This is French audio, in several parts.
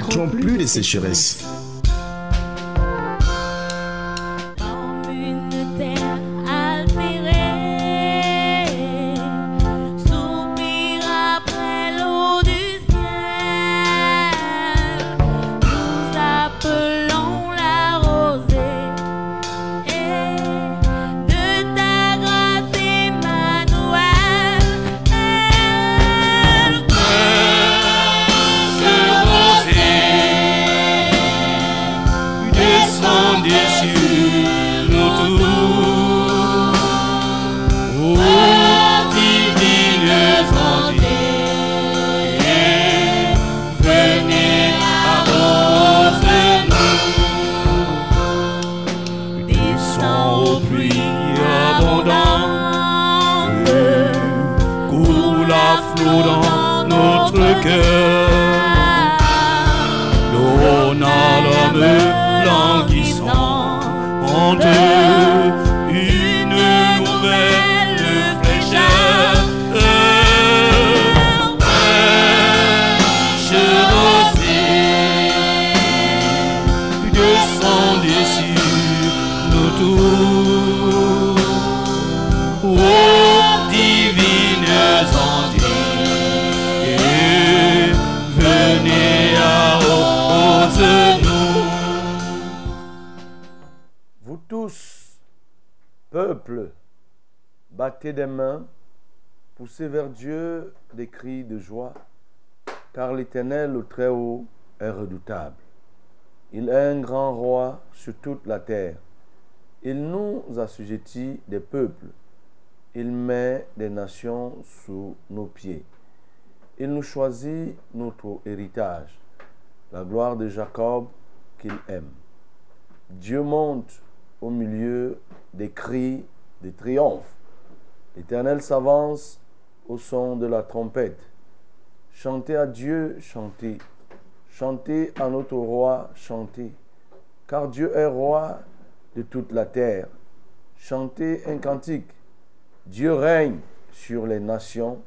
connaîtront plus de sécheresse. Vers Dieu des cris de joie, car l'Éternel, le Très-Haut, est redoutable. Il est un grand roi sur toute la terre. Il nous assujettit des peuples. Il met des nations sous nos pieds. Il nous choisit notre héritage, la gloire de Jacob qu'il aime. Dieu monte au milieu des cris de triomphe. L'Éternel s'avance au son de la trompette. Chantez à Dieu, chantez. Chantez à notre roi, chantez. Car Dieu est roi de toute la terre. Chantez un cantique. Dieu règne sur les nations.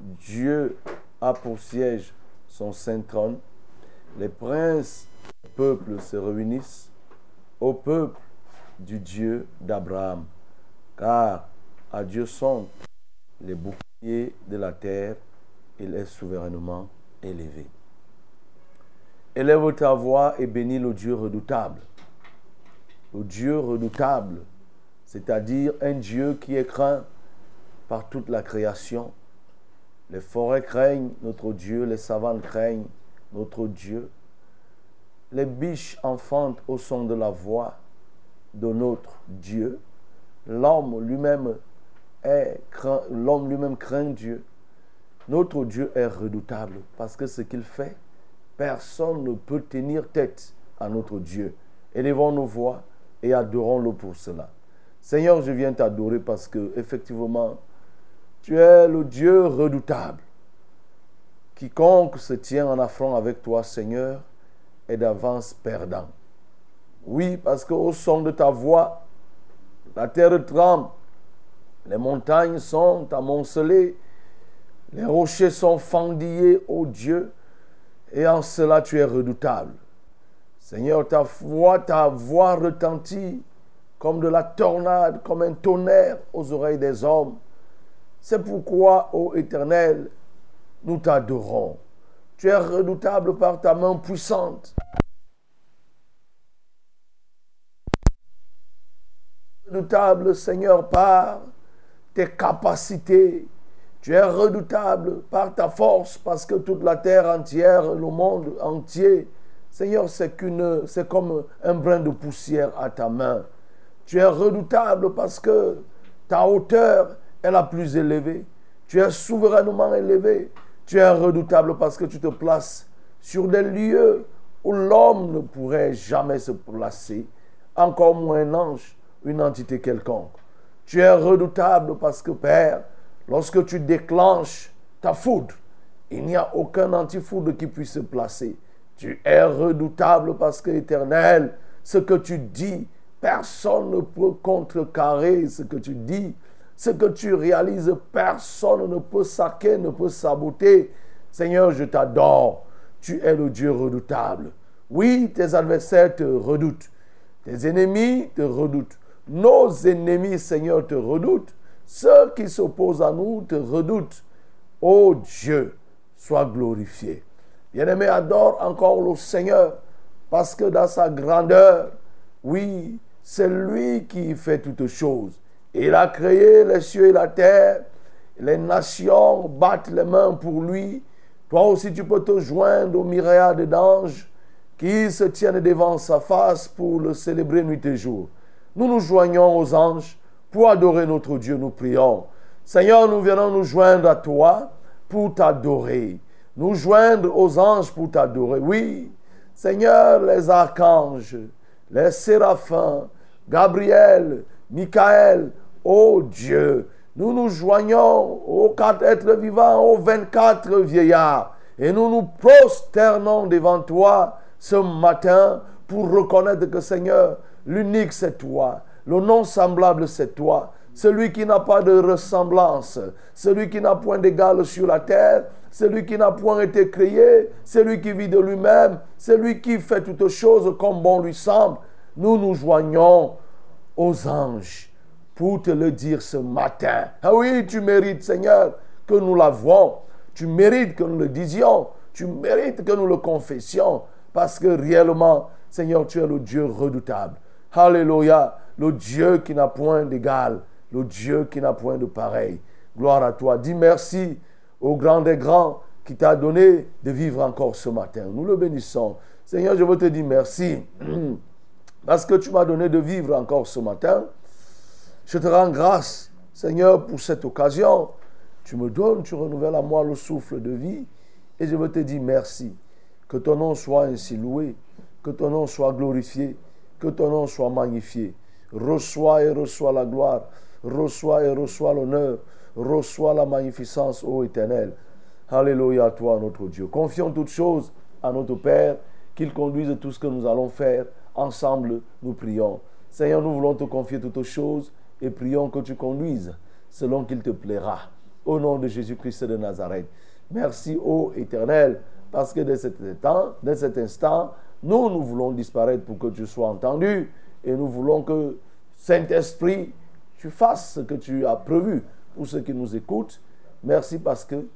Dieu a pour siège son saint trône. Les princes des peuples se réunissent au peuple du Dieu d'Abraham. Car à Dieu sont les de la terre, il est souverainement élevé. Élève ta voix et bénis le Dieu redoutable. Le Dieu redoutable, c'est-à-dire un Dieu qui est craint par toute la création. Les forêts craignent notre Dieu, les savanes craignent notre Dieu. Les biches enfantent au son de la voix de notre Dieu. L'homme lui-même l'homme lui-même craint Dieu. Notre Dieu est redoutable parce que ce qu'il fait, personne ne peut tenir tête à notre Dieu. Élevons nos voix et adorons-le pour cela. Seigneur, je viens t'adorer parce que effectivement, tu es le Dieu redoutable. Quiconque se tient en affront avec toi, Seigneur, est d'avance perdant. Oui, parce qu'au son de ta voix, la terre tremble, les montagnes sont amoncelées, les rochers sont fendillés, ô Dieu, et en cela tu es redoutable. Seigneur, ta voix, ta voix retentit comme de la tornade, comme un tonnerre aux oreilles des hommes. C'est pourquoi, ô Éternel, nous t'adorons. Tu es redoutable par ta main puissante. Redoutable, Seigneur, par tes capacités. Tu es redoutable par ta force parce que toute la terre entière, le monde entier, Seigneur, c'est qu'une, c'est comme un brin de poussière à ta main. Tu es redoutable parce que ta hauteur est la plus élevée. Tu es souverainement élevé. Tu es redoutable parce que tu te places sur des lieux où l'homme ne pourrait jamais se placer, encore moins un ange, une entité quelconque. Tu es redoutable parce que, Père, lorsque tu déclenches ta foudre, il n'y a aucun antifoudre qui puisse se placer. Tu es redoutable parce que, éternel, ce que tu dis, personne ne peut contrecarrer ce que tu dis. Ce que tu réalises, personne ne peut saquer, ne peut saboter. Seigneur, je t'adore. Tu es le Dieu redoutable. Oui, tes adversaires te redoutent. Tes ennemis te redoutent. Nos ennemis, Seigneur, te redoutent. Ceux qui s'opposent à nous te redoutent. Ô Dieu, sois glorifié. Bien-aimé, adore encore le Seigneur, parce que dans sa grandeur, oui, c'est lui qui fait toutes choses. Il a créé les cieux et la terre. Les nations battent les mains pour lui. Toi aussi, tu peux te joindre aux myriades d'anges qui se tiennent devant sa face pour le célébrer nuit et jour. Nous nous joignons aux anges pour adorer notre Dieu, nous prions. Seigneur, nous venons nous joindre à toi pour t'adorer. Nous joindre aux anges pour t'adorer. Oui, Seigneur, les archanges, les séraphins, Gabriel, Michael, ô Dieu, nous nous joignons aux quatre êtres vivants, aux 24 vieillards, et nous nous prosternons devant toi ce matin pour reconnaître que Seigneur, l'unique c'est toi, le non semblable c'est toi, celui qui n'a pas de ressemblance, celui qui n'a point d'égal sur la terre, celui qui n'a point été créé, celui qui vit de lui-même, celui qui fait toutes choses comme bon lui semble. Nous nous joignons aux anges pour te le dire ce matin. Ah oui, tu mérites, Seigneur, que nous l'avouons. Tu mérites que nous le disions. Tu mérites que nous le confessions. Parce que réellement, Seigneur, tu es le Dieu redoutable. Alléluia. Le Dieu qui n'a point d'égal. Le Dieu qui n'a point de pareil. Gloire à toi. Dis merci au grand des grands qui t'a donné de vivre encore ce matin. Nous le bénissons. Seigneur, je veux te dire merci. Parce que tu m'as donné de vivre encore ce matin. Je te rends grâce, Seigneur, pour cette occasion. Tu me donnes, tu renouvelles à moi le souffle de vie. Et je veux te dire merci. Que ton nom soit ainsi loué. Que ton nom soit glorifié. Que ton nom soit magnifié. Reçois et reçois la gloire. Reçois et reçois l'honneur. Reçois la magnificence, ô éternel. Alléluia à toi, notre Dieu. Confions toutes choses à notre Père, qu'il conduise tout ce que nous allons faire. Ensemble, nous prions. Seigneur, nous voulons te confier toutes choses et prions que tu conduises selon qu'il te plaira. Au nom de Jésus-Christ de Nazareth. Merci, ô Éternel, parce que dès cet instant, cet instant, nous, nous voulons disparaître pour que tu sois entendu et nous voulons que, Saint-Esprit, tu fasses ce que tu as prévu pour ceux qui nous écoutent. Merci parce que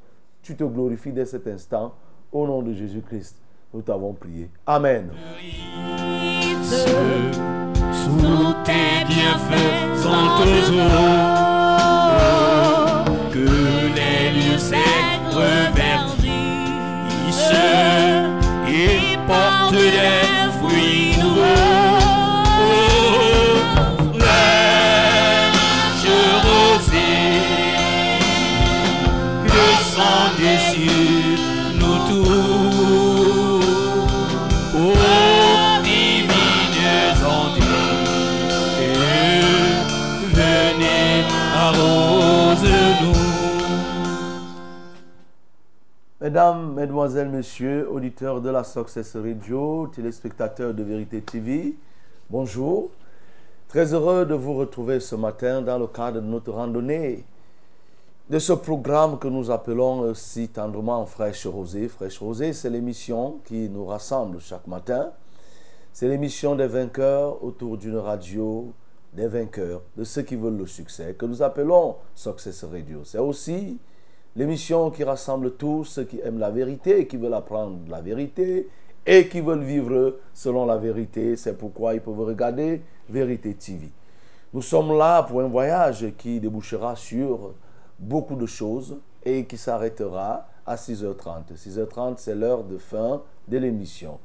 tu te glorifies dès cet instant. Au nom de Jésus-Christ, nous t'avons prié. Amen. Que les lieux et portent Mesdames, Mesdemoiselles, Messieurs, auditeurs de la Success Radio, téléspectateurs de Vérité TV, bonjour. Très heureux de vous retrouver ce matin dans le cadre de notre randonnée de ce programme que nous appelons si tendrement Fraîche Rosée. Fraîche Rosée, c'est l'émission qui nous rassemble chaque matin. C'est l'émission des vainqueurs autour d'une radio des vainqueurs, de ceux qui veulent le succès, que nous appelons Success Radio. C'est aussi l'émission qui rassemble tous ceux qui aiment la vérité, qui veulent apprendre la vérité et qui veulent vivre selon la vérité. C'est pourquoi ils peuvent regarder Vérité TV. Nous sommes là pour un voyage qui débouchera sur beaucoup de choses et qui s'arrêtera à 6h30. 6h30, c'est l'heure de fin de l'émission.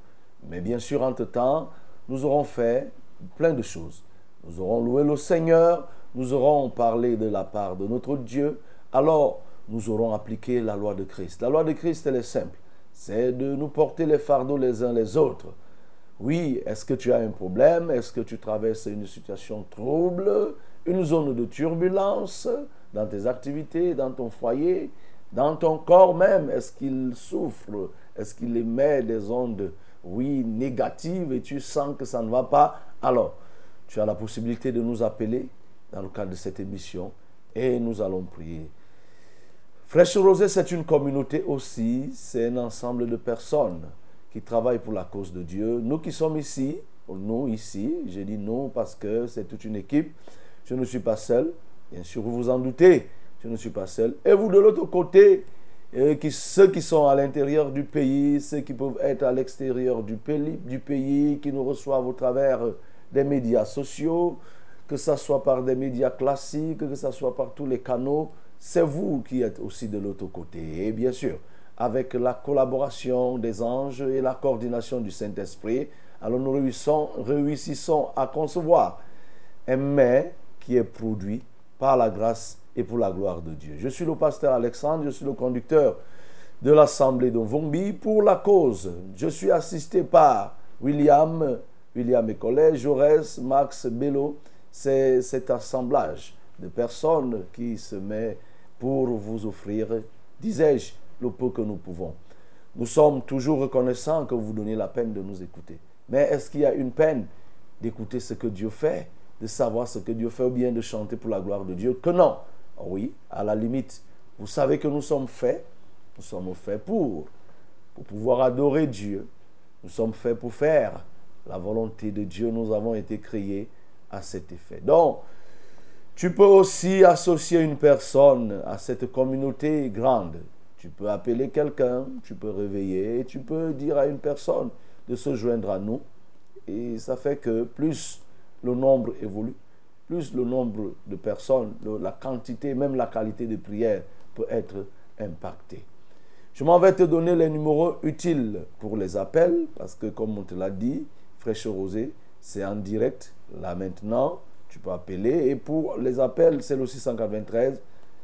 Mais bien sûr, entre-temps, nous aurons fait plein de choses. Nous aurons loué le Seigneur, nous aurons parlé de la part de notre Dieu. Alors, nous aurons appliqué la loi de Christ. La loi de Christ, elle est simple. c'est de nous porter les fardeaux les uns les autres. Oui, est-ce que tu as un problème? Est-ce que tu traverses une situation trouble? Une zone de turbulence dans tes activités, dans ton foyer, dans ton corps même? Est-ce qu'il souffre? Est-ce qu'il émet des ondes, oui, négatives et tu sens que ça ne va pas? Alors, tu as la possibilité de nous appeler dans le cadre de cette émission et nous allons prier. Fraîche Rosée, c'est une communauté aussi, c'est un ensemble de personnes qui travaillent pour la cause de Dieu. Nous qui sommes ici, nous ici, je dis nous parce que c'est toute une équipe, je ne suis pas seul, bien sûr vous vous en doutez, je ne suis pas seul. Et vous de l'autre côté, euh, ceux qui sont à l'intérieur du pays, ceux qui peuvent être à l'extérieur du pays, du pays, qui nous reçoivent au travers des médias sociaux, que ce soit par des médias classiques, que ce soit par tous les canaux, c'est vous qui êtes aussi de l'autre côté. Et bien sûr, avec la collaboration des anges et la coordination du Saint-Esprit, alors nous réussissons, à concevoir un mets qui est produit par la grâce et pour la gloire de Dieu. Je suis le pasteur Alexandre, je suis le conducteur de l'Assemblée de Vombi pour la cause. Je suis assisté par William, William et collègue, Jaurès, Max Bello. C'est cet assemblage de personnes qui se met pour vous offrir, disais-je, le peu que nous pouvons. Nous sommes toujours reconnaissants que vous donnez la peine de nous écouter. Mais est-ce qu'il y a une peine d'écouter ce que Dieu fait, de savoir ce que Dieu fait ou bien de chanter pour la gloire de Dieu? Que non. Oui, à la limite, vous savez que nous sommes faits, nous sommes faits pour, pour pouvoir adorer Dieu. Nous sommes faits pour faire la volonté de Dieu. Nous avons été créés à cet effet. Donc, tu peux aussi associer une personne à cette communauté grande. Tu peux appeler quelqu'un, tu peux réveiller, tu peux dire à une personne de se joindre à nous. Et ça fait que plus le nombre évolue, plus le nombre de personnes, la quantité, même la qualité de prière peut être impactée. Je m'en vais te donner les numéros utiles pour les appels, parce que comme on te l'a dit, Fraîche Rosée, c'est en direct là maintenant tu peux appeler. Et pour les appels, c'est le 693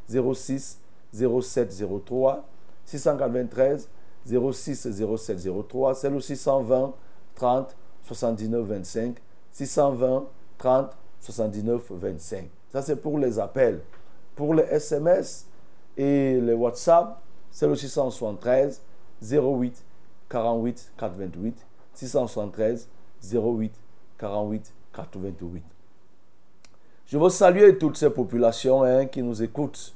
06 07 03. 693 06 07 03. C'est le 620 30 79 25. 620 30 79 25. Ça, c'est pour les appels. Pour les SMS et les WhatsApp, c'est le 673 08 48 428. 673 08 48 428. Je veux saluer toutes ces populations hein, qui nous écoutent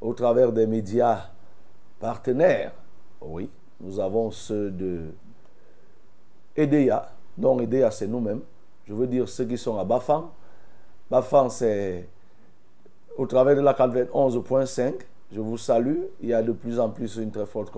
au travers des médias partenaires. Oui, nous avons ceux de EDEA. Non, EDEA, c'est nous-mêmes. Je veux dire ceux qui sont à Bafan. Bafan, c'est au travers de la 91.5. Je vous salue. Il y a de plus en plus une très forte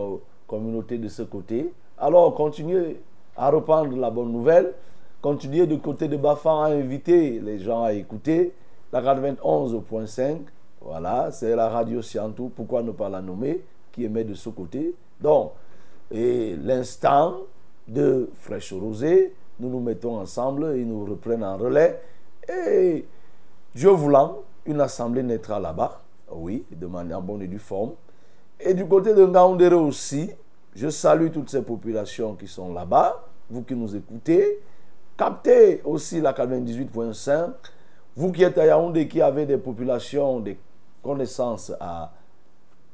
communauté de ce côté. Alors, continuez à reprendre la bonne nouvelle. Continuez du côté de Bafan à inviter les gens à écouter la 91.5, voilà, c'est la radio Siantou, pourquoi ne pas la nommer, qui émet de ce côté? Donc, et l'instant de Fraîche Rosée, nous nous mettons ensemble et nous reprenons en relais. Et Dieu voulant, une assemblée naîtra là-bas, oui, de manière bonne et due forme. Et du côté de Ngaoundéré aussi, je salue toutes ces populations qui sont là-bas, vous qui nous écoutez. Captez aussi la 98.5 vous qui êtes à Yaoundé, qui avez des populations, des connaissances à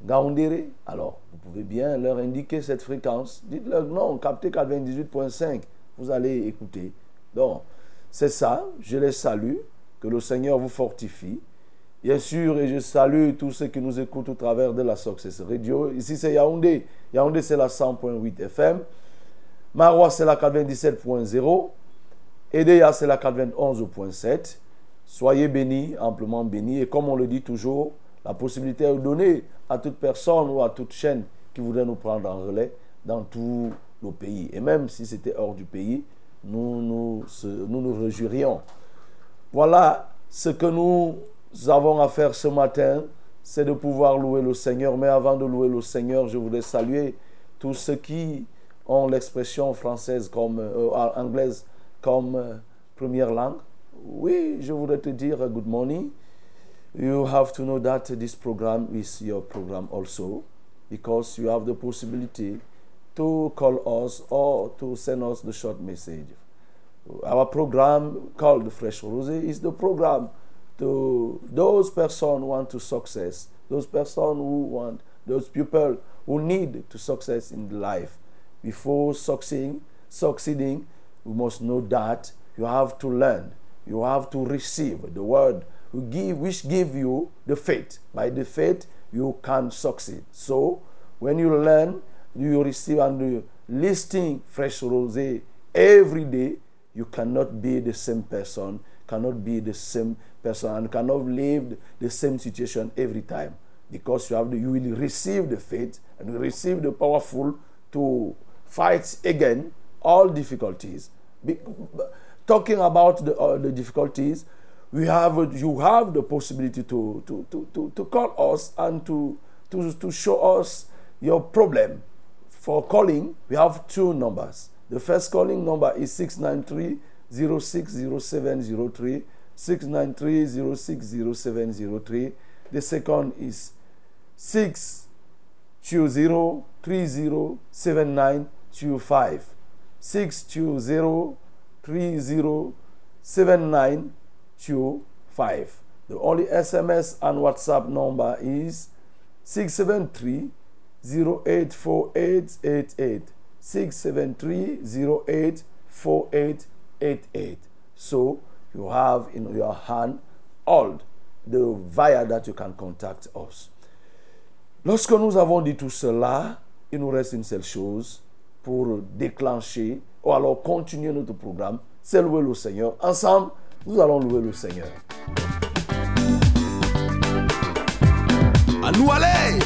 Gaoundéré, alors vous pouvez bien leur indiquer cette fréquence. Dites-leur non, captez 98.5, vous allez écouter. Donc, c'est ça, je les salue, que le Seigneur vous fortifie. Bien sûr, et je salue tous ceux qui nous écoutent au travers de la Success Radio. Ici, c'est Yaoundé. Yaoundé, c'est la 100.8 FM. Marois, c'est la 97.0. Edea, c'est la 91.7. Soyez bénis, amplement bénis. Et comme on le dit toujours, la possibilité est donnée à toute personne ou à toute chaîne qui voudrait nous prendre en relais dans tous nos pays. Et même si c'était hors du pays, nous nous, nous nous réjouirions. Voilà ce que nous avons à faire ce matin, c'est de pouvoir louer le Seigneur. Mais avant de louer le Seigneur, je voudrais saluer tous ceux qui ont l'expression française comme euh, anglaise comme euh, première langue. Oui, je voudrais te dire uh, good morning. You have to know that this program is your program also because you have the possibility to call us or to send us the short message. Our program called Fresh Rose is the program to those persons who want to success, those persons who want, those people who need to success in life. Before succeeding, succeeding, we must know that you have to learn, you have to receive the word who give, which give you the faith. By the faith, you can succeed. So, when you learn, you receive and you listing fresh rose every day, you cannot be the same person, cannot be the same person, and cannot live the same situation every time. Because you have the, you will receive the faith and you receive the powerful to fight again all difficulties. Be, talking about the, uh, the difficulties, we have you have the possibility to to, to, to, to call us and to, to to show us your problem. For calling, we have two numbers. The first calling number is 693 060703. 693 060703. The second is 620 307925. 620 307925. The only SMS and WhatsApp number is 673 084888. 673 084888. So you have in your hand all the via that you can contact us. Lorsque nous avons dit tout cela, il nous reste une seule chose pour déclencher ou alors continuer notre programme, c'est louer le Seigneur. Ensemble, nous allons louer le Seigneur. À nous aller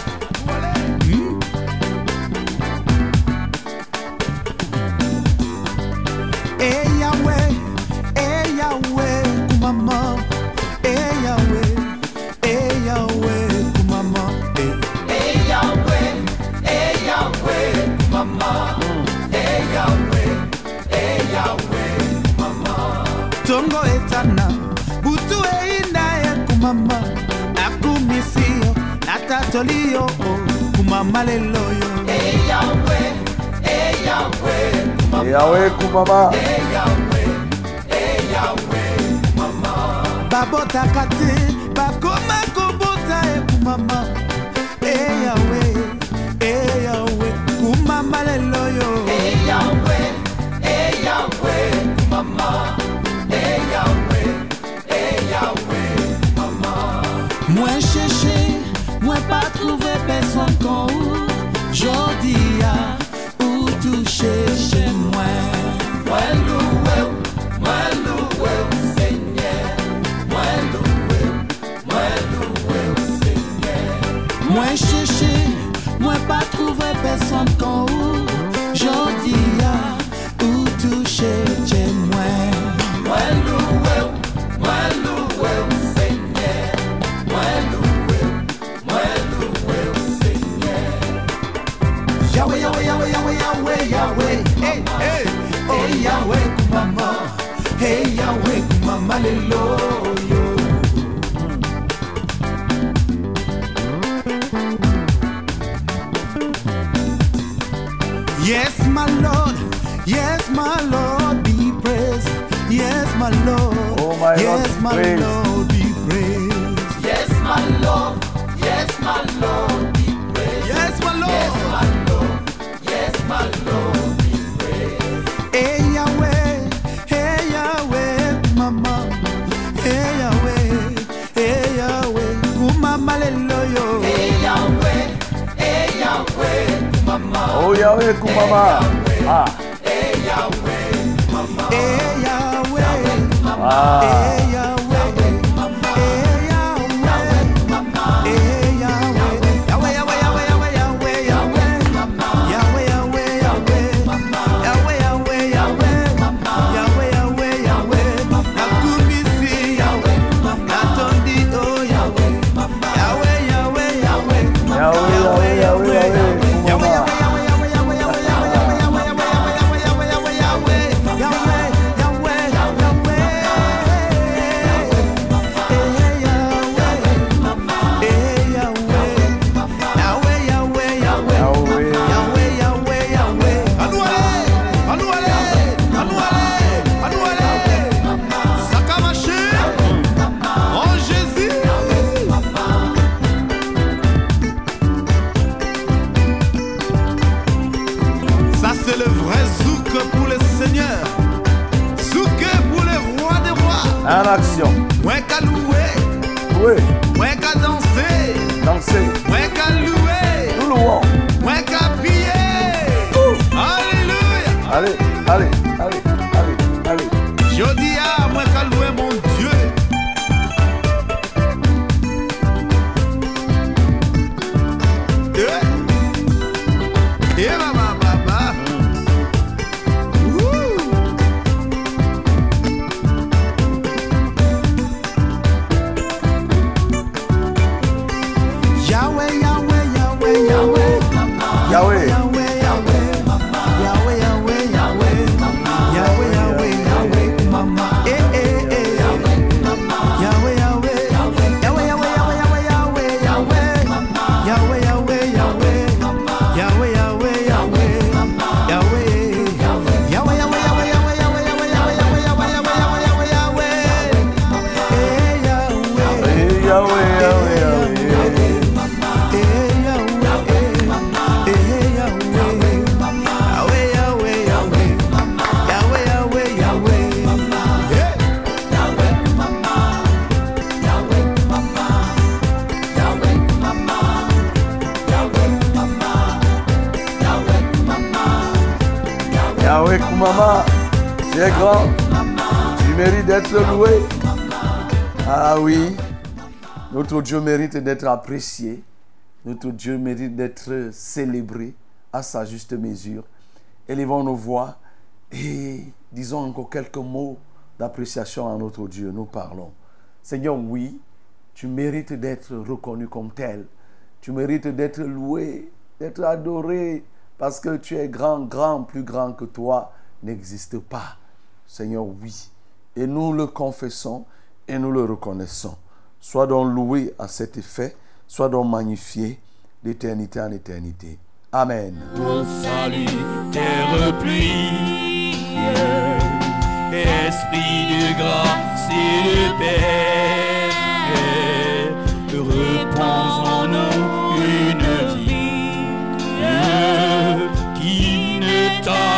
tolio kumama lelo yo eyawe eyawe kumama eyawe kumama eyawe eyawe kumama Babota kati. Oh, my Lord, yes, be my praised. Lord, be praised. Yes, my Lord. Yes, my Lord, be praised. Yes, my Lord. Yes, my Lord. Yes, my Lord, be praised. Hey, Yahweh. Hey, Yahweh, mama. Hey, Yahweh. Hey, Yahweh. Kumama lelo yo. Hey, Yahweh. Hey, Yahweh, mama. Oh Yahweh Kumama. Ah. Hey, 啊。Dieu mérite d'être apprécié. Notre Dieu mérite d'être célébré à sa juste mesure. Élevons nos voix et disons encore quelques mots d'appréciation à notre Dieu. Nous parlons. Seigneur, oui, tu mérites d'être reconnu comme tel. Tu mérites d'être loué, d'être adoré, parce que tu es grand, grand, plus grand que toi n'existe pas. Seigneur, oui. Et nous le confessons et nous le reconnaissons. Sois donc loué à cet effet, sois donc magnifié d'éternité en éternité. Amen. Ton salut est repris. Esprit de grâce et de paix, repose en nous une vie qui ne tarisse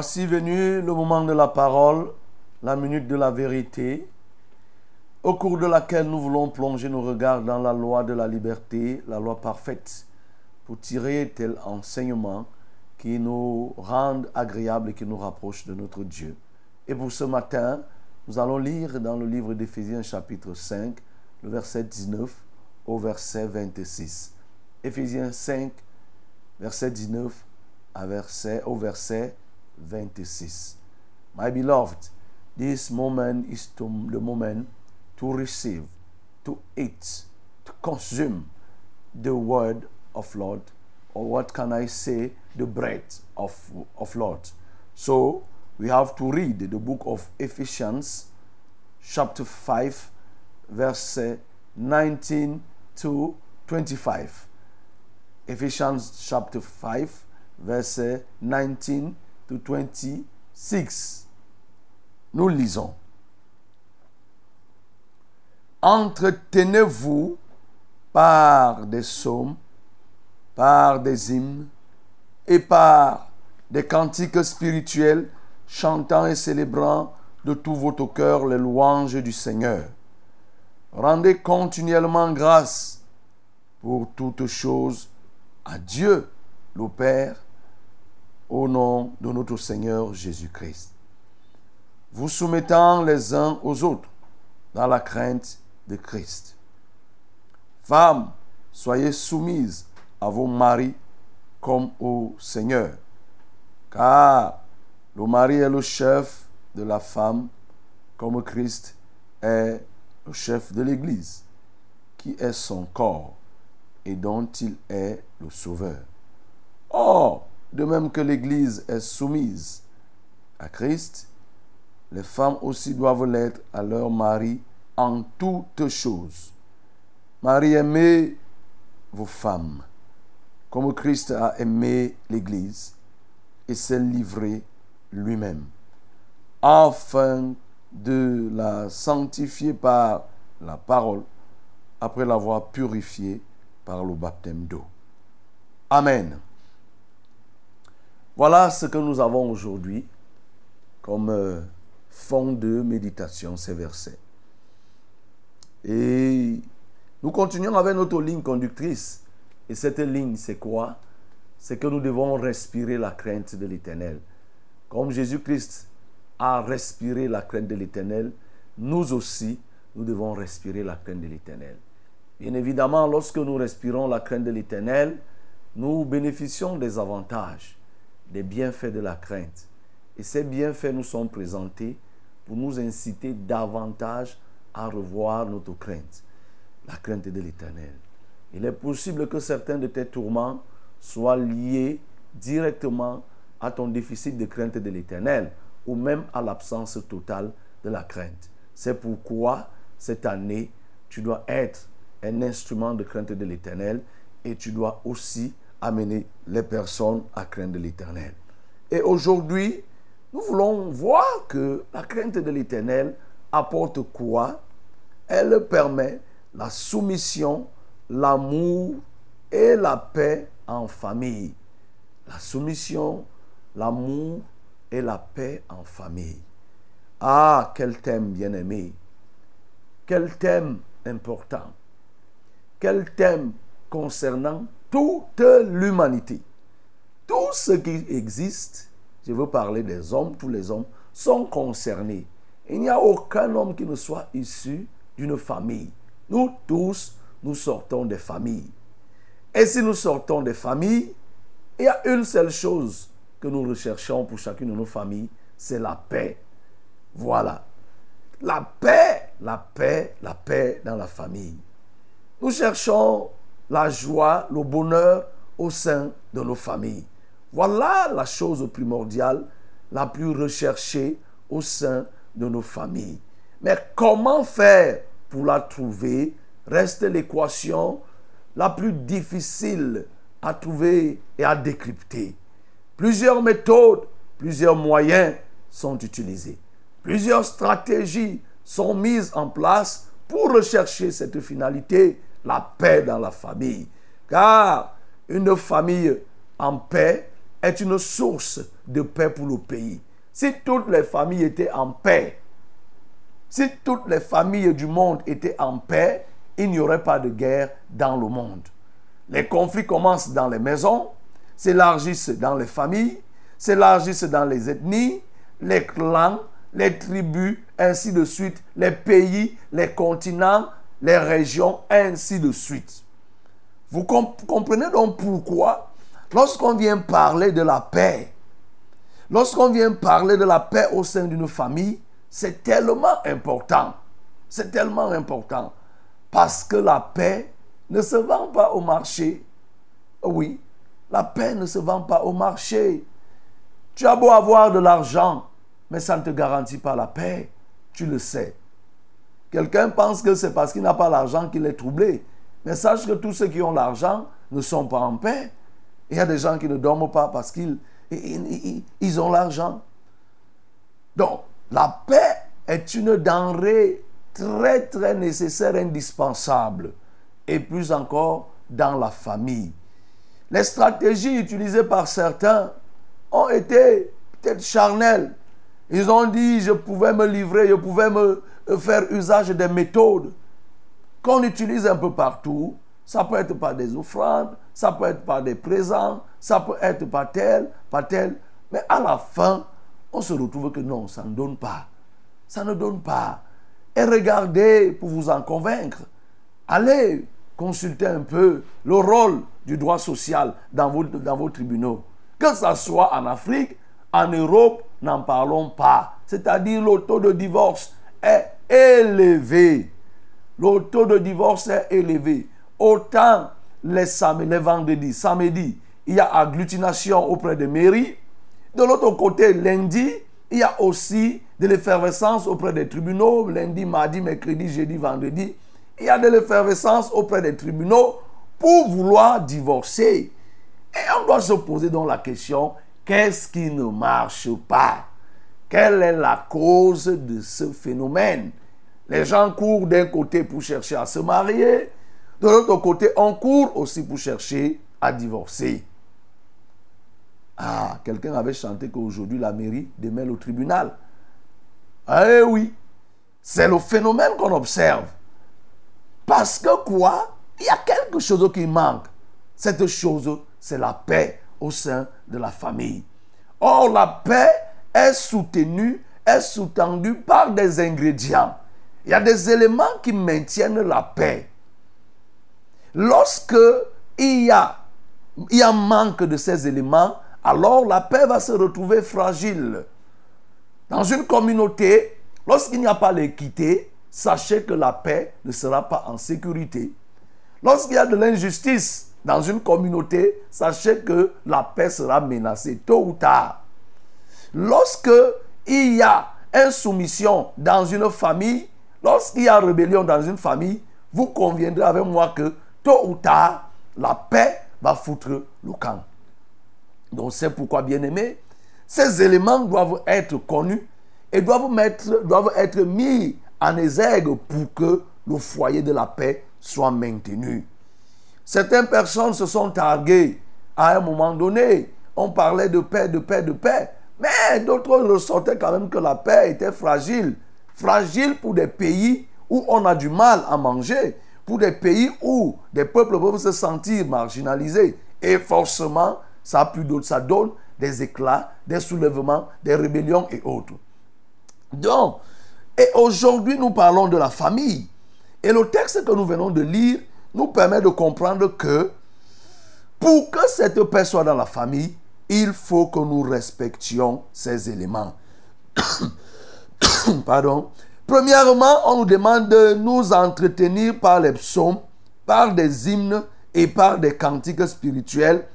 Voici venu le moment de la parole, la minute de la vérité, au cours de laquelle nous voulons plonger nos regards dans la loi de la liberté, la loi parfaite, pour tirer tel enseignement qui nous rende agréables et qui nous rapproche de notre Dieu. Et pour ce matin, nous allons lire dans le livre d'Éphésiens chapitre 5, le verset 19 au verset 26. Éphésiens 5, verset 19 à verset, au verset 26. My beloved, this moment is to, the moment to receive, to eat, to consume the word of Lord, or what can I say, the bread of, of Lord. So we have to read the book of Ephesians, chapter 5, verse uh, 19 to 25. Ephesians chapter 5, verse uh, 19 to 26. Nous lisons. Entretenez-vous par des psaumes, par des hymnes et par des cantiques spirituels, chantant et célébrant de tout votre cœur les louanges du Seigneur. Rendez continuellement grâce pour toutes choses à Dieu, le Père, au nom de notre Seigneur Jésus-Christ. Vous soumettant les uns aux autres dans la crainte de Christ. Femmes, soyez soumises à vos maris comme au Seigneur, car le mari est le chef de la femme, comme Christ est le chef de l'Église, qui est son corps et dont il est le sauveur. Or, de même que l'Église est soumise à Christ, les femmes aussi doivent l'être à leur mari en toutes choses. Marie aimée, vos femmes, comme Christ a aimé l'Église et s'est livré lui-même, afin de la sanctifier par la parole, après l'avoir purifiée par le baptême d'eau. Amen. Voilà ce que nous avons aujourd'hui comme euh, fond de méditation, ces versets. Et nous continuons avec notre ligne conductrice. Et cette ligne, c'est quoi? C'est que nous devons respirer la crainte de l'Éternel. Comme Jésus-Christ a respiré la crainte de l'Éternel, nous aussi, nous devons respirer la crainte de l'Éternel. Bien évidemment, lorsque nous respirons la crainte de l'Éternel, nous bénéficions des avantages, des bienfaits de la crainte. Et ces bienfaits nous sont présentés pour nous inciter davantage à revoir notre crainte, la crainte de l'Éternel. Il est possible que certains de tes tourments soient liés directement à ton déficit de crainte de l'Éternel ou même à l'absence totale de la crainte. C'est pourquoi cette année, tu dois être un instrument de crainte de l'Éternel et tu dois aussi amener les personnes à craindre l'Éternel. Et aujourd'hui, nous voulons voir que la crainte de l'Éternel apporte quoi? Elle permet la soumission, l'amour et la paix en famille. La soumission, l'amour et la paix en famille. Ah, quel thème bien-aimé. Quel thème important. Quel thème concernant toute l'humanité. Tout ce qui existe, je veux parler des hommes, tous les hommes sont concernés. Il n'y a aucun homme qui ne soit issu d'une famille. Nous tous, nous sortons des familles. Et si nous sortons des familles, il y a une seule chose que nous recherchons pour chacune de nos familles, c'est la paix. Voilà. La paix, la paix, la paix dans la famille. Nous cherchons la joie, le bonheur au sein de nos familles. Voilà la chose primordiale, la plus recherchée au sein de nos familles. Mais comment faire pour la trouver? Reste l'équation la plus difficile à trouver et à décrypter. Plusieurs méthodes, plusieurs moyens sont utilisés. Plusieurs stratégies sont mises en place pour rechercher cette finalité, la paix dans la famille. Car une famille en paix est une source de paix pour le pays. Si toutes les familles étaient en paix, si toutes les familles du monde étaient en paix, il n'y aurait pas de guerre dans le monde. Les conflits commencent dans les maisons, s'élargissent dans les familles, s'élargissent dans les ethnies, les clans, les tribus, ainsi de suite, les pays, les continents, les régions, ainsi de suite. Vous comprenez donc pourquoi, lorsqu'on vient parler de la paix, lorsqu'on vient parler de la paix au sein d'une famille, c'est tellement important. C'est tellement important. Parce que la paix ne se vend pas au marché. Oui, la paix ne se vend pas au marché. Tu as beau avoir de l'argent, mais ça ne te garantit pas la paix. Tu le sais. Quelqu'un pense que c'est parce qu'il n'a pas l'argent qu'il est troublé. Mais sache que tous ceux qui ont l'argent ne sont pas en paix. Il y a des gens qui ne dorment pas parce qu'ils ils, ont l'argent. Donc, la paix est une denrée très, très nécessaire, indispensable. Et plus encore dans la famille. Les stratégies utilisées par certains ont été peut-être charnelles. Ils ont dit, je pouvais me livrer, je pouvais me faire usage des méthodes qu'on utilise un peu partout. Ça peut être par des offrandes, ça peut être par des présents, ça peut être par tel, par tel. Mais à la fin, on se retrouve que non, ça ne donne pas. Ça ne donne pas. Et regardez pour vous en convaincre. Allez consulter un peu le rôle du droit social dans vos, dans vos tribunaux. Que ce soit en Afrique, en Europe, n'en parlons pas. C'est-à-dire le taux de divorce est élevé. Le taux de divorce est élevé. Autant les, samedis, les vendredis, samedi, il y a agglutination auprès des mairies. De l'autre côté, lundi, il y a aussi de l'effervescence auprès des tribunaux. Lundi, mardi, mercredi, jeudi, vendredi. Il y a de l'effervescence auprès des tribunaux pour vouloir divorcer. Et on doit se poser donc la question, qu'est-ce qui ne marche pas? Quelle est la cause de ce phénomène? Les gens courent d'un côté pour chercher à se marier, de l'autre côté, on court aussi pour chercher à divorcer. Ah, quelqu'un avait chanté qu'aujourd'hui la mairie démêle au tribunal. Eh oui, c'est le phénomène qu'on observe. Parce que quoi? Il y a quelque chose qui manque. Cette chose, c'est la paix au sein de la famille. Or, la paix est soutenue, est sous-tendue par des ingrédients. Il y a des éléments qui maintiennent la paix. Lorsque il y a, il manque de ces éléments, alors la paix va se retrouver fragile. Dans une communauté, lorsqu'il n'y a pas l'équité, sachez que la paix ne sera pas en sécurité. Lorsqu'il y a de l'injustice dans une communauté, sachez que la paix sera menacée tôt ou tard. Lorsque il y a insoumission dans une famille, lorsqu'il y a rébellion dans une famille, vous conviendrez avec moi que tôt ou tard, la paix va foutre le camp. Donc c'est pourquoi, bien aimé, ces éléments doivent être connus et doivent, doivent être mis en exergue pour que le foyer de la paix soit maintenu. Certaines personnes se sont targuées à un moment donné. On parlait de paix, de paix, de paix. Mais d'autres ressortaient quand même que la paix était fragile. Fragile pour des pays où on a du mal à manger, pour des pays où des peuples peuvent se sentir marginalisés. Et forcément, ça, plus ça donne des éclats, des soulèvements, des rébellions et autres. Donc, et aujourd'hui, nous parlons de la famille. Et le texte que nous venons de lire nous permet de comprendre que pour que cette paix soit dans la famille, il faut que nous respections ces éléments. Pardon. Premièrement, on nous demande de nous entretenir par les psaumes, par des hymnes et par des cantiques spirituels,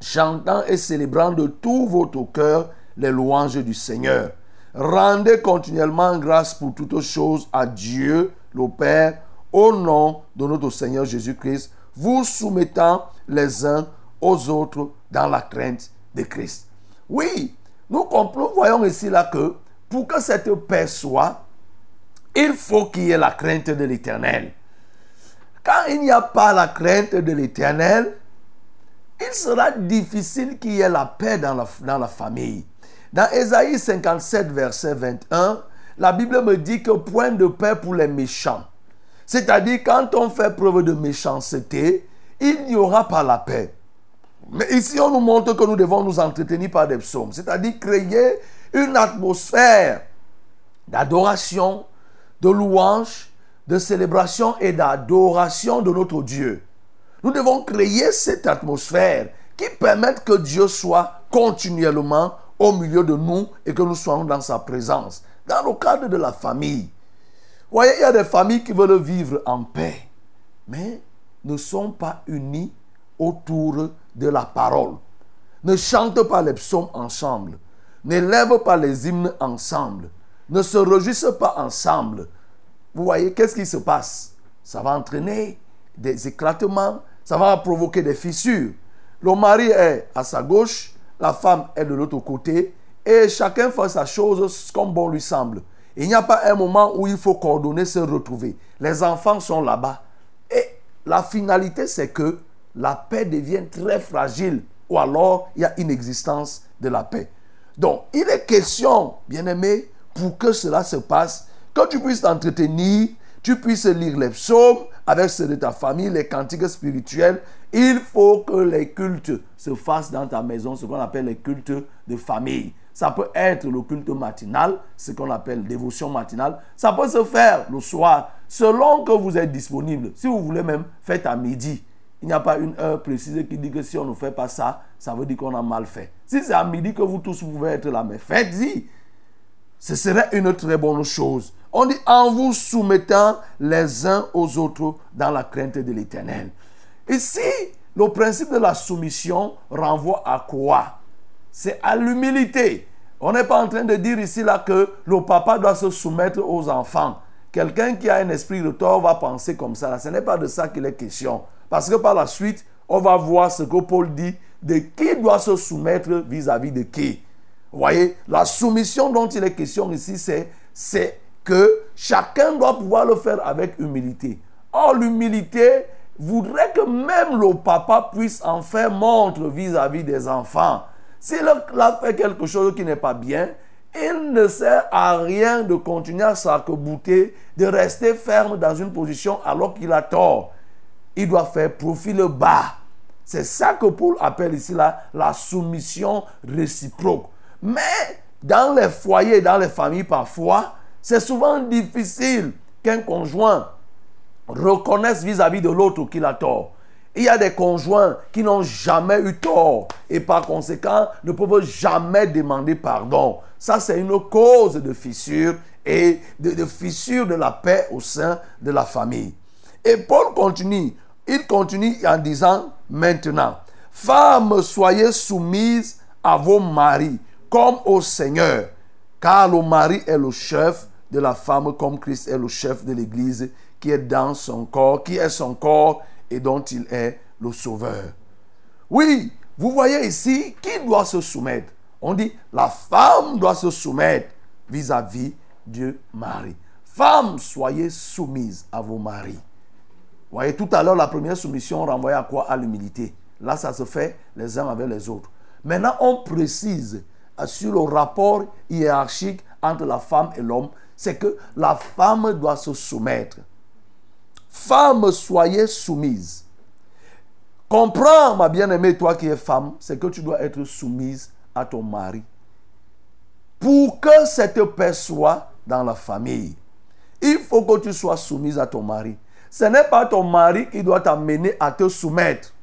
chantant et célébrant de tout votre cœur les louanges du Seigneur. Rendez continuellement grâce pour toutes choses à Dieu, le Père, au nom de notre Seigneur Jésus-Christ, vous soumettant les uns aux autres dans la crainte de Christ. Oui, nous, nous voyons ici là que pour que cette paix soit, il faut qu'il y ait la crainte de l'Éternel. Quand il n'y a pas la crainte de l'Éternel, il sera difficile qu'il y ait la paix dans la, dans la famille. Dans Ésaïe 57, verset 21, la Bible me dit que point de paix pour les méchants. C'est-à-dire, quand on fait preuve de méchanceté, il n'y aura pas la paix. Mais ici, on nous montre que nous devons nous entretenir par des psaumes, c'est-à-dire créer une atmosphère d'adoration, de louange, de célébration et d'adoration de notre Dieu. Nous devons créer cette atmosphère qui permette que Dieu soit continuellement au milieu de nous et que nous soyons dans sa présence. Dans le cadre de la famille, vous voyez, il y a des familles qui veulent vivre en paix, mais ne sont pas unies autour de la parole. Ne chantent pas les psaumes ensemble. N'élèvent pas les hymnes ensemble. Ne se réjouissent pas ensemble. Vous voyez, qu'est-ce qui se passe? Ça va entraîner des éclatements, ça va provoquer des fissures. Le mari est à sa gauche, la femme est de l'autre côté, et chacun fait sa chose comme bon lui semble. Il n'y a pas un moment où il faut coordonner, se retrouver. Les enfants sont là-bas. Et la finalité, c'est que la paix devient très fragile ou alors il y a une existence de la paix. Donc, il est question, bien aimé, pour que cela se passe, que tu puisses t'entretenir, tu puisses lire les psaumes avec ceux de ta famille, les cantiques spirituels. Il faut que les cultes se fassent dans ta maison, ce qu'on appelle les cultes de famille. Ça peut être le culte matinal, ce qu'on appelle dévotion matinale. Ça peut se faire le soir, selon que vous êtes disponible. Si vous voulez même, faites à midi. Il n'y a pas une heure précise qui dit que si on ne fait pas ça, ça veut dire qu'on a mal fait. Si c'est à midi que vous tous pouvez être là, mais faites-y. Ce serait une très bonne chose. On dit en vous soumettant les uns aux autres dans la crainte de l'éternel. Ici, le principe de la soumission renvoie à quoi? C'est à l'humilité. On n'est pas en train de dire ici là que le papa doit se soumettre aux enfants. Quelqu'un qui a un esprit de tort va penser comme ça. Ce n'est pas de ça qu'il est question. Parce que par la suite, on va voir ce que Paul dit de qui doit se soumettre vis-à-vis de qui. Vous voyez, la soumission dont il est question ici, c'est, que chacun doit pouvoir le faire avec humilité. Or, l'humilité voudrait que même le papa puisse en faire montre vis-à-vis des enfants. S'il a fait quelque chose qui n'est pas bien, il ne sert à rien de continuer à s'arc-bouter, de rester ferme dans une position alors qu'il a tort. Il doit faire profil bas. C'est ça que Paul appelle ici la, soumission réciproque. Mais dans les foyers, dans les familles parfois, c'est souvent difficile qu'un conjoint reconnaisse vis-à-vis de l'autre qu'il a tort. Il y a des conjoints qui n'ont jamais eu tort et par conséquent ne peuvent jamais demander pardon. Ça, c'est une cause de fissure et de fissure de la paix au sein de la famille. Et Paul continue. Il continue en disant maintenant, femmes, soyez soumises à vos maris comme au Seigneur, car le mari est le chef de la femme comme Christ est le chef de l'Église qui est dans son corps, qui est son corps et dont il est le sauveur. Oui, vous voyez ici, qui doit se soumettre? On dit, la femme doit se soumettre vis-à-vis du mari. Femmes, soyez soumises à vos maris. Vous voyez, tout à l'heure, la première soumission renvoyait à quoi? À l'humilité. Là, ça se fait les uns avec les autres. Maintenant, on précise sur le rapport hiérarchique entre la femme et l'homme, c'est que la femme doit se soumettre. Femme, soyez soumise. Comprends, ma bien-aimée, toi qui es femme, c'est que tu dois être soumise à ton mari. Pour que cette paix soit dans la famille, il faut que tu sois soumise à ton mari. Ce n'est pas ton mari qui doit t'amener à te soumettre.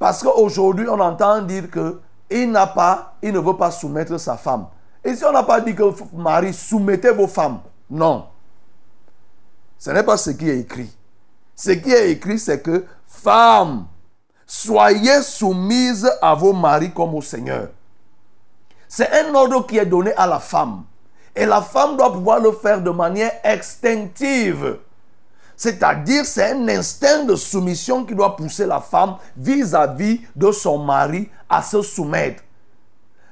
Parce qu'aujourd'hui, on entend dire que il n'a pas, il ne veut pas soumettre sa femme. Et si on n'a pas dit que mari, soumettez vos femmes. Non. Ce n'est pas ce qui est écrit. Ce qui est écrit, c'est que femmes, soyez soumises à vos maris comme au Seigneur. C'est un ordre qui est donné à la femme. Et la femme doit pouvoir le faire de manière extinctive. C'est-à-dire, c'est un instinct de soumission qui doit pousser la femme vis-à-vis de son mari à se soumettre.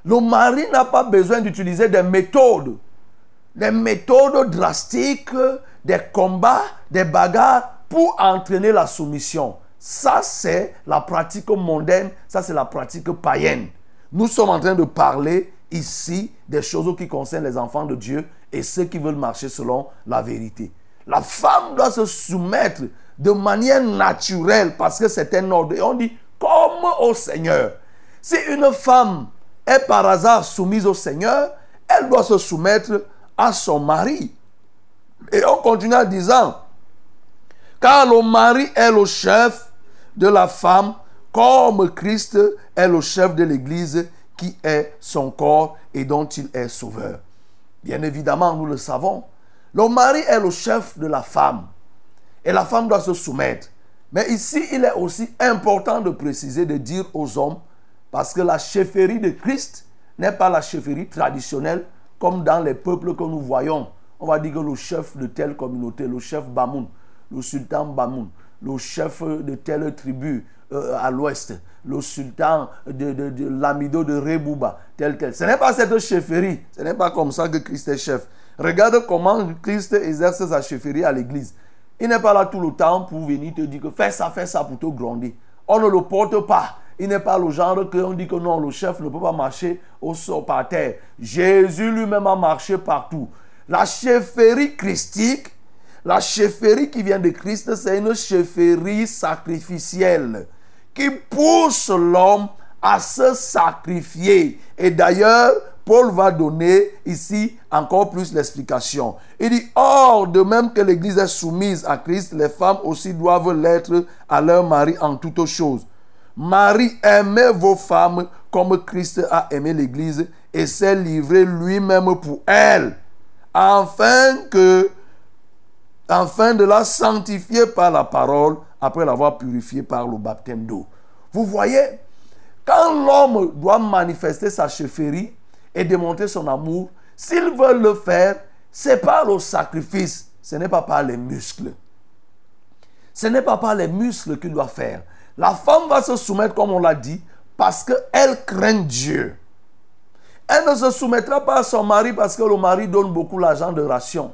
Le mari n'a pas besoin d'utiliser des méthodes, des méthodes drastiques, des combats, des bagarres pour entraîner la soumission. Ça, c'est la pratique mondaine, ça, c'est la pratique païenne. Nous sommes en train de parler ici des choses qui concernent les enfants de Dieu et ceux qui veulent marcher selon la vérité. La femme doit se soumettre de manière naturelle parce que c'est un ordre. Et on dit comme au Seigneur. Si une femme est par hasard soumise au Seigneur, elle doit se soumettre à son mari. Et on continue en disant, car le mari est le chef de la femme, comme Christ est le chef de l'Église qui est son corps et dont il est sauveur. Bien évidemment, nous le savons. Le mari est le chef de la femme. Et la femme doit se soumettre. Mais ici, il est aussi important de préciser, de dire aux hommes, parce que la chefferie de Christ n'est pas la chefferie traditionnelle comme dans les peuples que nous voyons. On va dire que le chef de telle communauté, le chef Bamoun, le sultan Bamoun, le chef de telle tribu euh, à l'ouest, le sultan de, l'amido de Rebouba, tel tel. Ce n'est pas cette chefferie. Ce n'est pas comme ça que Christ est chef. Regarde comment Christ exerce sa chefferie à l'église. Il n'est pas là tout le temps pour venir te dire que fais ça, fais ça pour te grandir. On ne le porte pas. Il n'est pas le genre qu'on dit que non, le chef ne peut pas marcher au sol par terre. Jésus lui-même a marché partout. La chefferie christique, la chefferie qui vient de Christ, c'est une chefferie sacrificielle qui pousse l'homme à se sacrifier. Et d'ailleurs, Paul va donner ici encore plus l'explication. Il dit, or, de même que l'Église est soumise à Christ, les femmes aussi doivent l'être à leur mari en toutes choses. Marie, aimez vos femmes comme Christ a aimé l'Église et s'est livré lui-même pour elle, afin que, afin de la sanctifier par la parole, après l'avoir purifiée par le baptême d'eau. Vous voyez, quand l'homme doit manifester sa chefferie, et démontrer son amour, s'ils veulent le faire, c'est par le sacrifice, ce n'est pas par les muscles. Ce n'est pas par les muscles qu'il doit faire. La femme va se soumettre, comme on l'a dit, parce qu'elle craint Dieu. Elle ne se soumettra pas à son mari parce que le mari donne beaucoup l'argent de ration.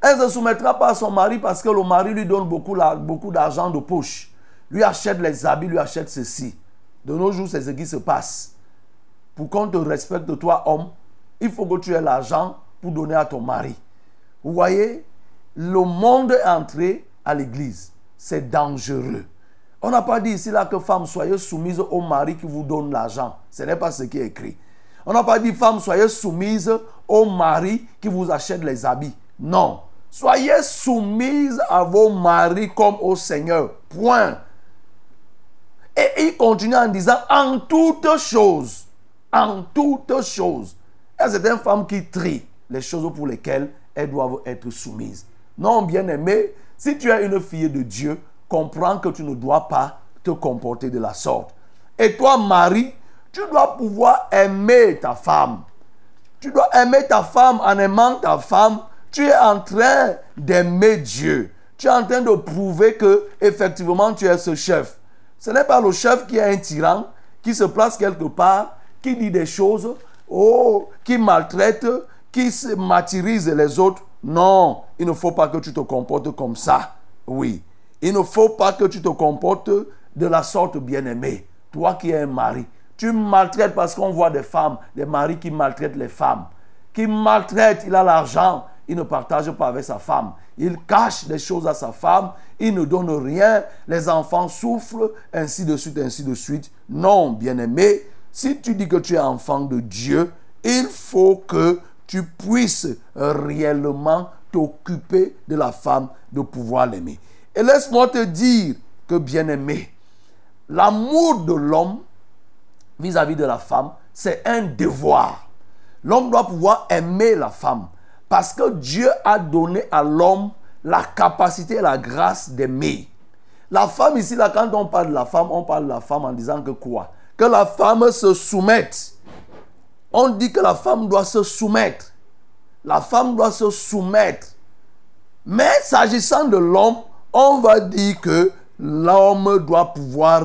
Elle ne se soumettra pas à son mari parce que le mari lui donne beaucoup, beaucoup d'argent de poche. Lui achète les habits, lui achète ceci. De nos jours, c'est ce qui se passe. Pour qu'on te respecte, toi, homme, il faut que tu aies l'argent pour donner à ton mari. Vous voyez, le monde est entré à l'église. C'est dangereux. On n'a pas dit ici là que femme soyez soumise au mari qui vous donne l'argent. Ce n'est pas ce qui est écrit. On n'a pas dit femme soyez soumise au mari qui vous achète les habits. Non. Soyez soumise à vos maris comme au Seigneur. Point. Et il continue en disant en toutes choses. En toutes choses. Et c'est une femme qui trie les choses pour lesquelles elles doivent être soumises. Non, bien aimé, si tu es une fille de Dieu, comprends que tu ne dois pas te comporter de la sorte. Et toi, Marie, tu dois pouvoir aimer ta femme. Tu dois aimer ta femme en aimant ta femme. Tu es en train d'aimer Dieu. Tu es en train de prouver que effectivement tu es ce chef. Ce n'est pas le chef qui est un tyran, qui se place quelque part, qui dit des choses, oh, qui maltraite, qui martyrise les autres. Non, il ne faut pas que tu te comportes comme ça. Oui. Il ne faut pas que tu te comportes de la sorte bien-aimée. Toi qui es un mari. Tu maltraites parce qu'on voit des femmes, des maris qui maltraitent les femmes. Qui maltraitent, il a l'argent, il ne partage pas avec sa femme. Il cache des choses à sa femme, il ne donne rien, les enfants souffrent, ainsi de suite, ainsi de suite. Non, bien-aimé, si tu dis que tu es enfant de Dieu, il faut que tu puisses réellement t'occuper de la femme, de pouvoir l'aimer. Et laisse-moi te dire que, bien-aimé, l'amour de l'homme vis-à-vis de la femme, c'est un devoir. L'homme doit pouvoir aimer la femme parce que Dieu a donné à l'homme la capacité et la grâce d'aimer. La femme ici, là, quand on parle de la femme, on parle de la femme en disant que quoi? Que la femme se soumette. On dit que la femme doit se soumettre. La femme doit se soumettre. Mais s'agissant de l'homme, on va dire que l'homme doit pouvoir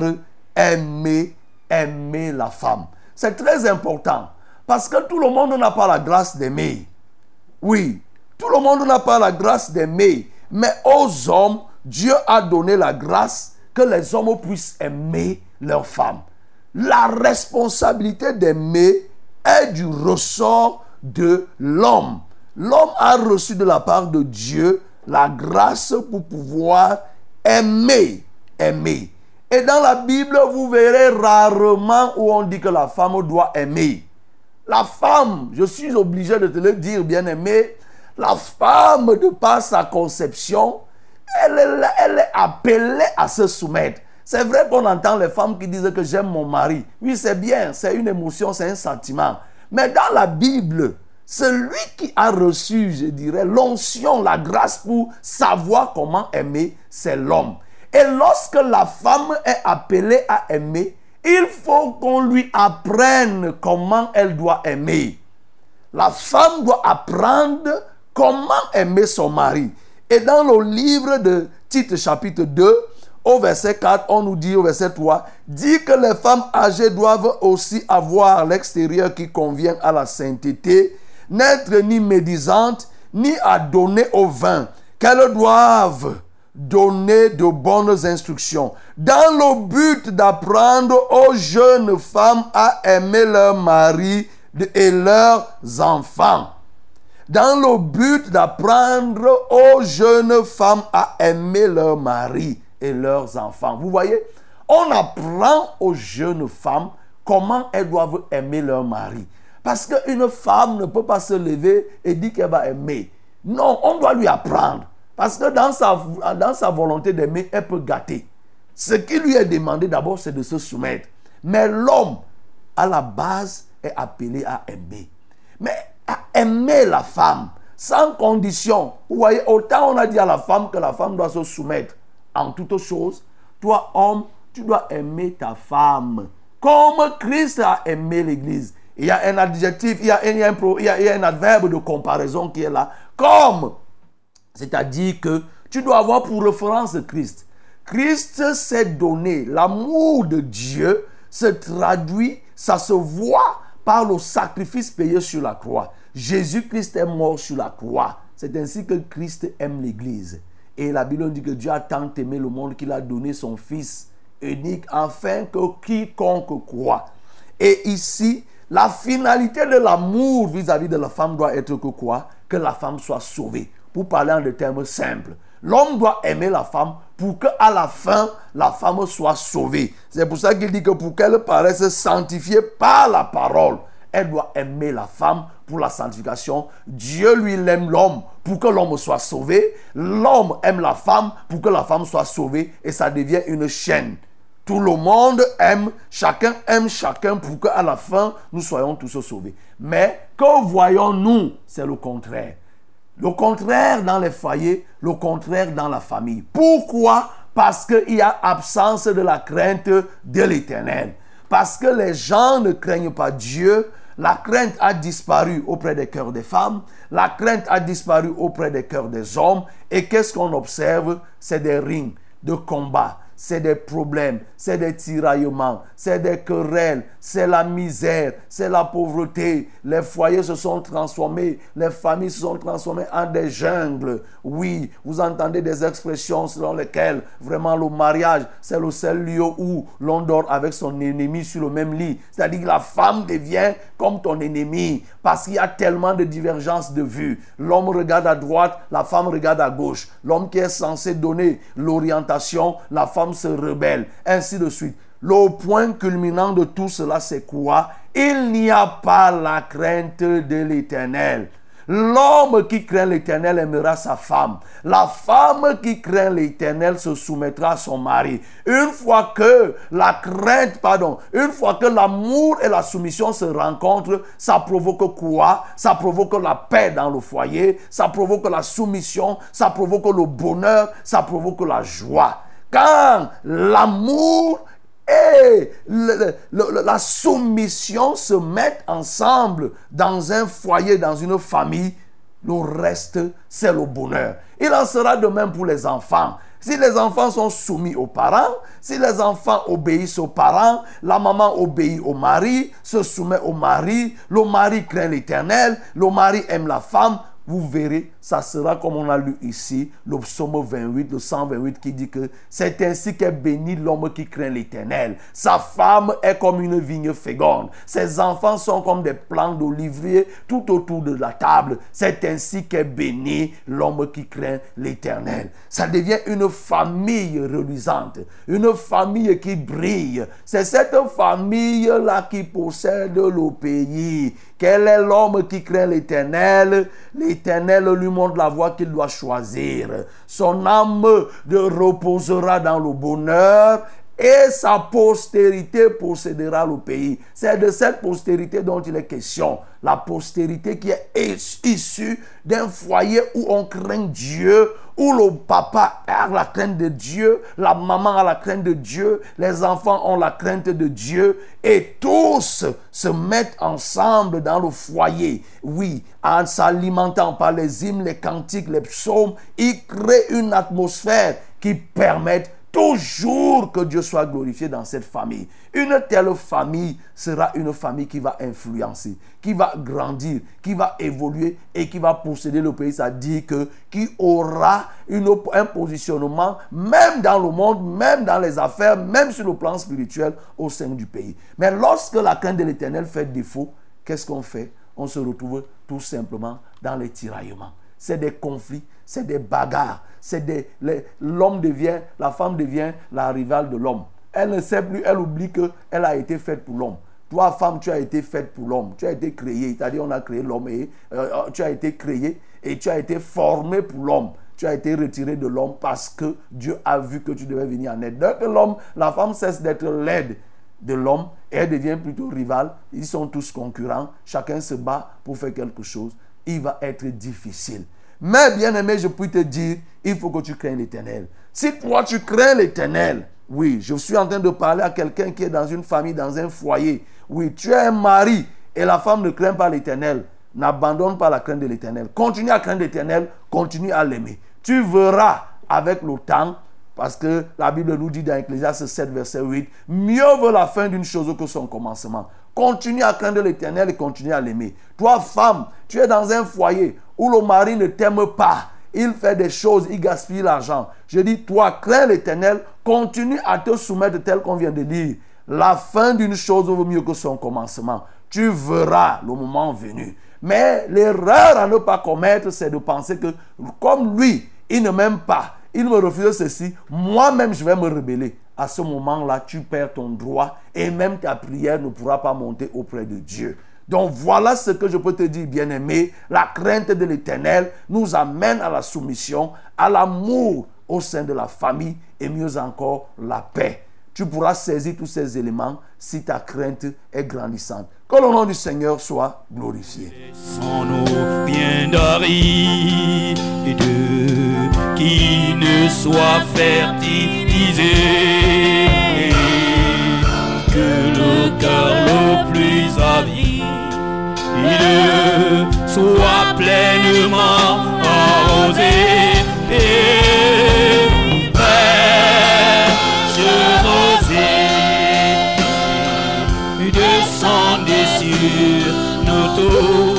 aimer aimer la femme. C'est très important. Parce que tout le monde n'a pas la grâce d'aimer. Oui, tout le monde n'a pas la grâce d'aimer. Mais aux hommes, Dieu a donné la grâce que les hommes puissent aimer leur femme. La responsabilité d'aimer est du ressort de l'homme. L'homme a reçu de la part de Dieu la grâce pour pouvoir aimer. Aimer. Et dans la Bible, vous verrez rarement où on dit que la femme doit aimer. La femme, je suis obligé de te le dire, bien aimé, la femme, de par sa conception, elle elle est appelée à se soumettre. C'est vrai qu'on entend les femmes qui disent que j'aime mon mari. Oui, c'est bien, c'est une émotion, c'est un sentiment. Mais dans la Bible, celui qui a reçu, je dirais, l'onction, la grâce pour savoir comment aimer, c'est l'homme. Et lorsque la femme est appelée à aimer, il faut qu'on lui apprenne comment elle doit aimer. La femme doit apprendre comment aimer son mari. Et dans le livre de Tite chapitre 2, au verset 4, on nous dit au verset 3, dit que les femmes âgées doivent aussi avoir l'extérieur qui convient à la sainteté, n'être ni médisantes, ni à donner au vin, qu'elles doivent donner de bonnes instructions dans le but d'apprendre aux jeunes femmes à aimer leur mari et leurs enfants. Dans le but d'apprendre aux jeunes femmes à aimer leur mari et leurs enfants. Vous voyez, on apprend aux jeunes femmes comment elles doivent aimer leur mari. Parce qu'une femme ne peut pas se lever et dire qu'elle va aimer. Non, on doit lui apprendre. Parce que dans sa, dans sa volonté d'aimer, elle peut gâter. Ce qui lui est demandé d'abord, c'est de se soumettre. Mais l'homme, à la base, est appelé à aimer. Mais à aimer la femme, sans condition. Vous voyez, autant on a dit à la femme que la femme doit se soumettre en toutes choses. Toi, homme, tu dois aimer ta femme. Comme Christ a aimé l'Église. Il y a un adjectif, il y a, il y a un adverbe de comparaison qui est là. Comme c'est-à-dire que tu dois avoir pour référence Christ. Christ s'est donné. L'amour de Dieu se traduit, ça se voit par le sacrifice payé sur la croix. Jésus-Christ est mort sur la croix. C'est ainsi que Christ aime l'Église. Et la Bible dit que Dieu a tant aimé le monde qu'il a donné son Fils unique afin que quiconque croit. Et ici, la finalité de l'amour vis-à-vis de la femme doit être que quoi? Que la femme soit sauvée. Pour parler en des termes simples. L'homme doit aimer la femme pour qu'à la fin, la femme soit sauvée. C'est pour ça qu'il dit que pour qu'elle paraisse sanctifiée par la parole, elle doit aimer la femme pour la sanctification. Dieu lui aime l'homme pour que l'homme soit sauvé. L'homme aime la femme pour que la femme soit sauvée. Et ça devient une chaîne. Tout le monde aime, chacun aime chacun pour qu'à la fin, nous soyons tous sauvés. Mais que voyons-nous? C'est le contraire. Le contraire dans les foyers, le contraire dans la famille. Pourquoi? Parce qu'il y a absence de la crainte de l'éternel. Parce que les gens ne craignent pas Dieu. La crainte a disparu auprès des cœurs des femmes. La crainte a disparu auprès des cœurs des hommes. Et qu'est-ce qu'on observe? C'est des rings de combat c'est des problèmes, c'est des tiraillements, c'est des querelles, c'est la misère, c'est la pauvreté. Les foyers se sont transformés, les familles se sont transformées en des jungles. Oui, vous entendez des expressions selon lesquelles vraiment le mariage, c'est le seul lieu où l'on dort avec son ennemi sur le même lit. C'est-à-dire que la femme devient comme ton ennemi parce qu'il y a tellement de divergences de vue. L'homme regarde à droite, la femme regarde à gauche. L'homme qui est censé donner l'orientation, la femme se rebelle, ainsi de suite. Le point culminant de tout cela, c'est quoi? Il n'y a pas la crainte de l'éternel. L'homme qui craint l'éternel aimera sa femme. La femme qui craint l'éternel se soumettra à son mari. Une fois que la crainte, pardon, une fois que l'amour et la soumission se rencontrent, ça provoque quoi? Ça provoque la paix dans le foyer, ça provoque la soumission, ça provoque le bonheur, ça provoque la joie. Quand l'amour la soumission se mettent ensemble dans un foyer, dans une famille, le reste, c'est le bonheur. Il en sera de même pour les enfants. Si les enfants sont soumis aux parents, si les enfants obéissent aux parents, la maman obéit au mari, se soumet au mari, le mari craint l'éternel, le mari aime la femme, vous verrez, ça sera comme on a lu ici, le psaume 28, le 128 qui dit que c'est ainsi qu'est béni l'homme qui craint l'éternel. Sa femme est comme une vigne féconde. Ses enfants sont comme des plants d'olivier tout autour de la table. C'est ainsi qu'est béni l'homme qui craint l'éternel. Ça devient une famille reluisante, une famille qui brille. C'est cette famille-là qui possède le pays. Quel est l'homme qui craint l'éternel? L'Éternel lui montre la voie qu'il doit choisir. Son âme reposera dans le bonheur et sa postérité possédera le pays. C'est de cette postérité dont il est question. La postérité qui est issue d'un foyer où on craint Dieu, où le papa a la crainte de Dieu, la maman a la crainte de Dieu, les enfants ont la crainte de Dieu, et tous se mettent ensemble dans le foyer. Oui, en s'alimentant par les hymnes, les cantiques, les psaumes, ils créent une atmosphère qui permet toujours que Dieu soit glorifié dans cette famille. Une telle famille sera une famille qui va influencer, qui va grandir, qui va évoluer et qui va posséder le pays. Dit que qui aura un positionnement même dans le monde, même dans les affaires, même sur le plan spirituel au sein du pays. Mais lorsque la crainte de l'éternel fait défaut, qu'est-ce qu'on fait? On se retrouve tout simplement dans les tiraillements. C'est des conflits, c'est des bagarres, c'est l'homme devient la femme devient la rivale de l'homme. Elle ne sait plus, elle oublie que elle a été faite pour l'homme. Toi, femme, tu as été faite pour l'homme. Tu as été créée. C'est-à-dire, on a créé l'homme et euh, euh, tu as été créé et tu as été formé pour l'homme. Tu as été retiré de l'homme parce que Dieu a vu que tu devais venir en aide. Dès que l'homme, la femme cesse d'être l'aide de l'homme et elle devient plutôt rivale. Ils sont tous concurrents. Chacun se bat pour faire quelque chose. Il va être difficile. Mais bien aimé, je peux te dire, il faut que tu craignes l'éternel. Si toi tu crains l'éternel, oui, je suis en train de parler à quelqu'un qui est dans une famille, dans un foyer. Oui, tu es un mari et la femme ne craint pas l'éternel. N'abandonne pas la crainte de l'éternel. Continue à craindre l'éternel, continue à l'aimer. Tu verras avec le temps, parce que la Bible nous dit dans Ecclésiaste 7, verset 8, mieux vaut la fin d'une chose que son commencement. Continue à craindre l'éternel et continue à l'aimer. Toi, femme, tu es dans un foyer où le mari ne t'aime pas. Il fait des choses, il gaspille l'argent. Je dis, toi, crains l'éternel, continue à te soumettre tel qu'on vient de dire. La fin d'une chose vaut mieux que son commencement. Tu verras le moment venu. Mais l'erreur à ne pas commettre, c'est de penser que comme lui, il ne m'aime pas, il me refuse ceci, moi-même je vais me rebeller. À ce moment-là, tu perds ton droit et même ta prière ne pourra pas monter auprès de Dieu. Donc voilà ce que je peux te dire, bien-aimé. La crainte de l'éternel nous amène à la soumission, à l'amour au sein de la famille et mieux encore la paix. Tu pourras saisir tous ces éléments si ta crainte est grandissante. Que le nom du Seigneur soit glorifié. Et qui ne soit fertilisé, que le cœur plus soit pleinement arrosé. Et fraîche rosée, descendez sur nos tours.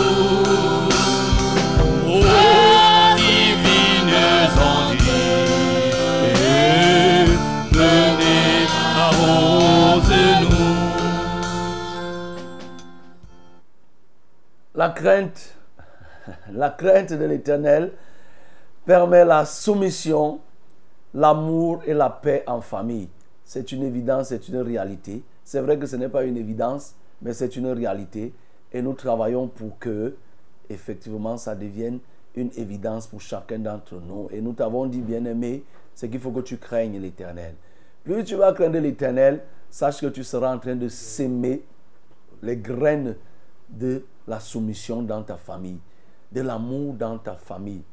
La crainte, de l'éternel permet la soumission, l'amour et la paix en famille. C'est une évidence, c'est une réalité. C'est vrai que ce n'est pas une évidence, mais c'est une réalité. Et nous travaillons pour que, effectivement, ça devienne une évidence pour chacun d'entre nous. Et nous t'avons dit, bien-aimé, c'est qu'il faut que tu craignes l'éternel. Plus tu vas craindre l'éternel, sache que tu seras en train de s'aimer les graines de la soumission dans ta famille, de l'amour dans ta famille.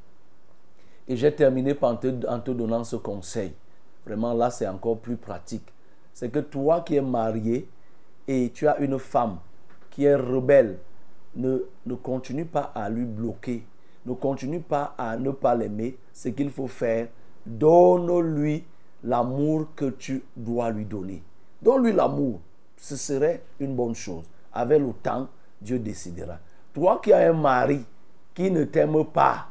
Et j'ai terminé te, en te donnant ce conseil. Vraiment, là, c'est encore plus pratique. C'est que toi qui es marié et tu as une femme qui est rebelle, ne, ne continue pas à lui bloquer. Ne continue pas à ne pas l'aimer. Ce qu'il faut faire, donne-lui l'amour que tu dois lui donner. Donne-lui l'amour. Ce serait une bonne chose. Avec le temps, Dieu décidera. Toi qui as un mari qui ne t'aime pas,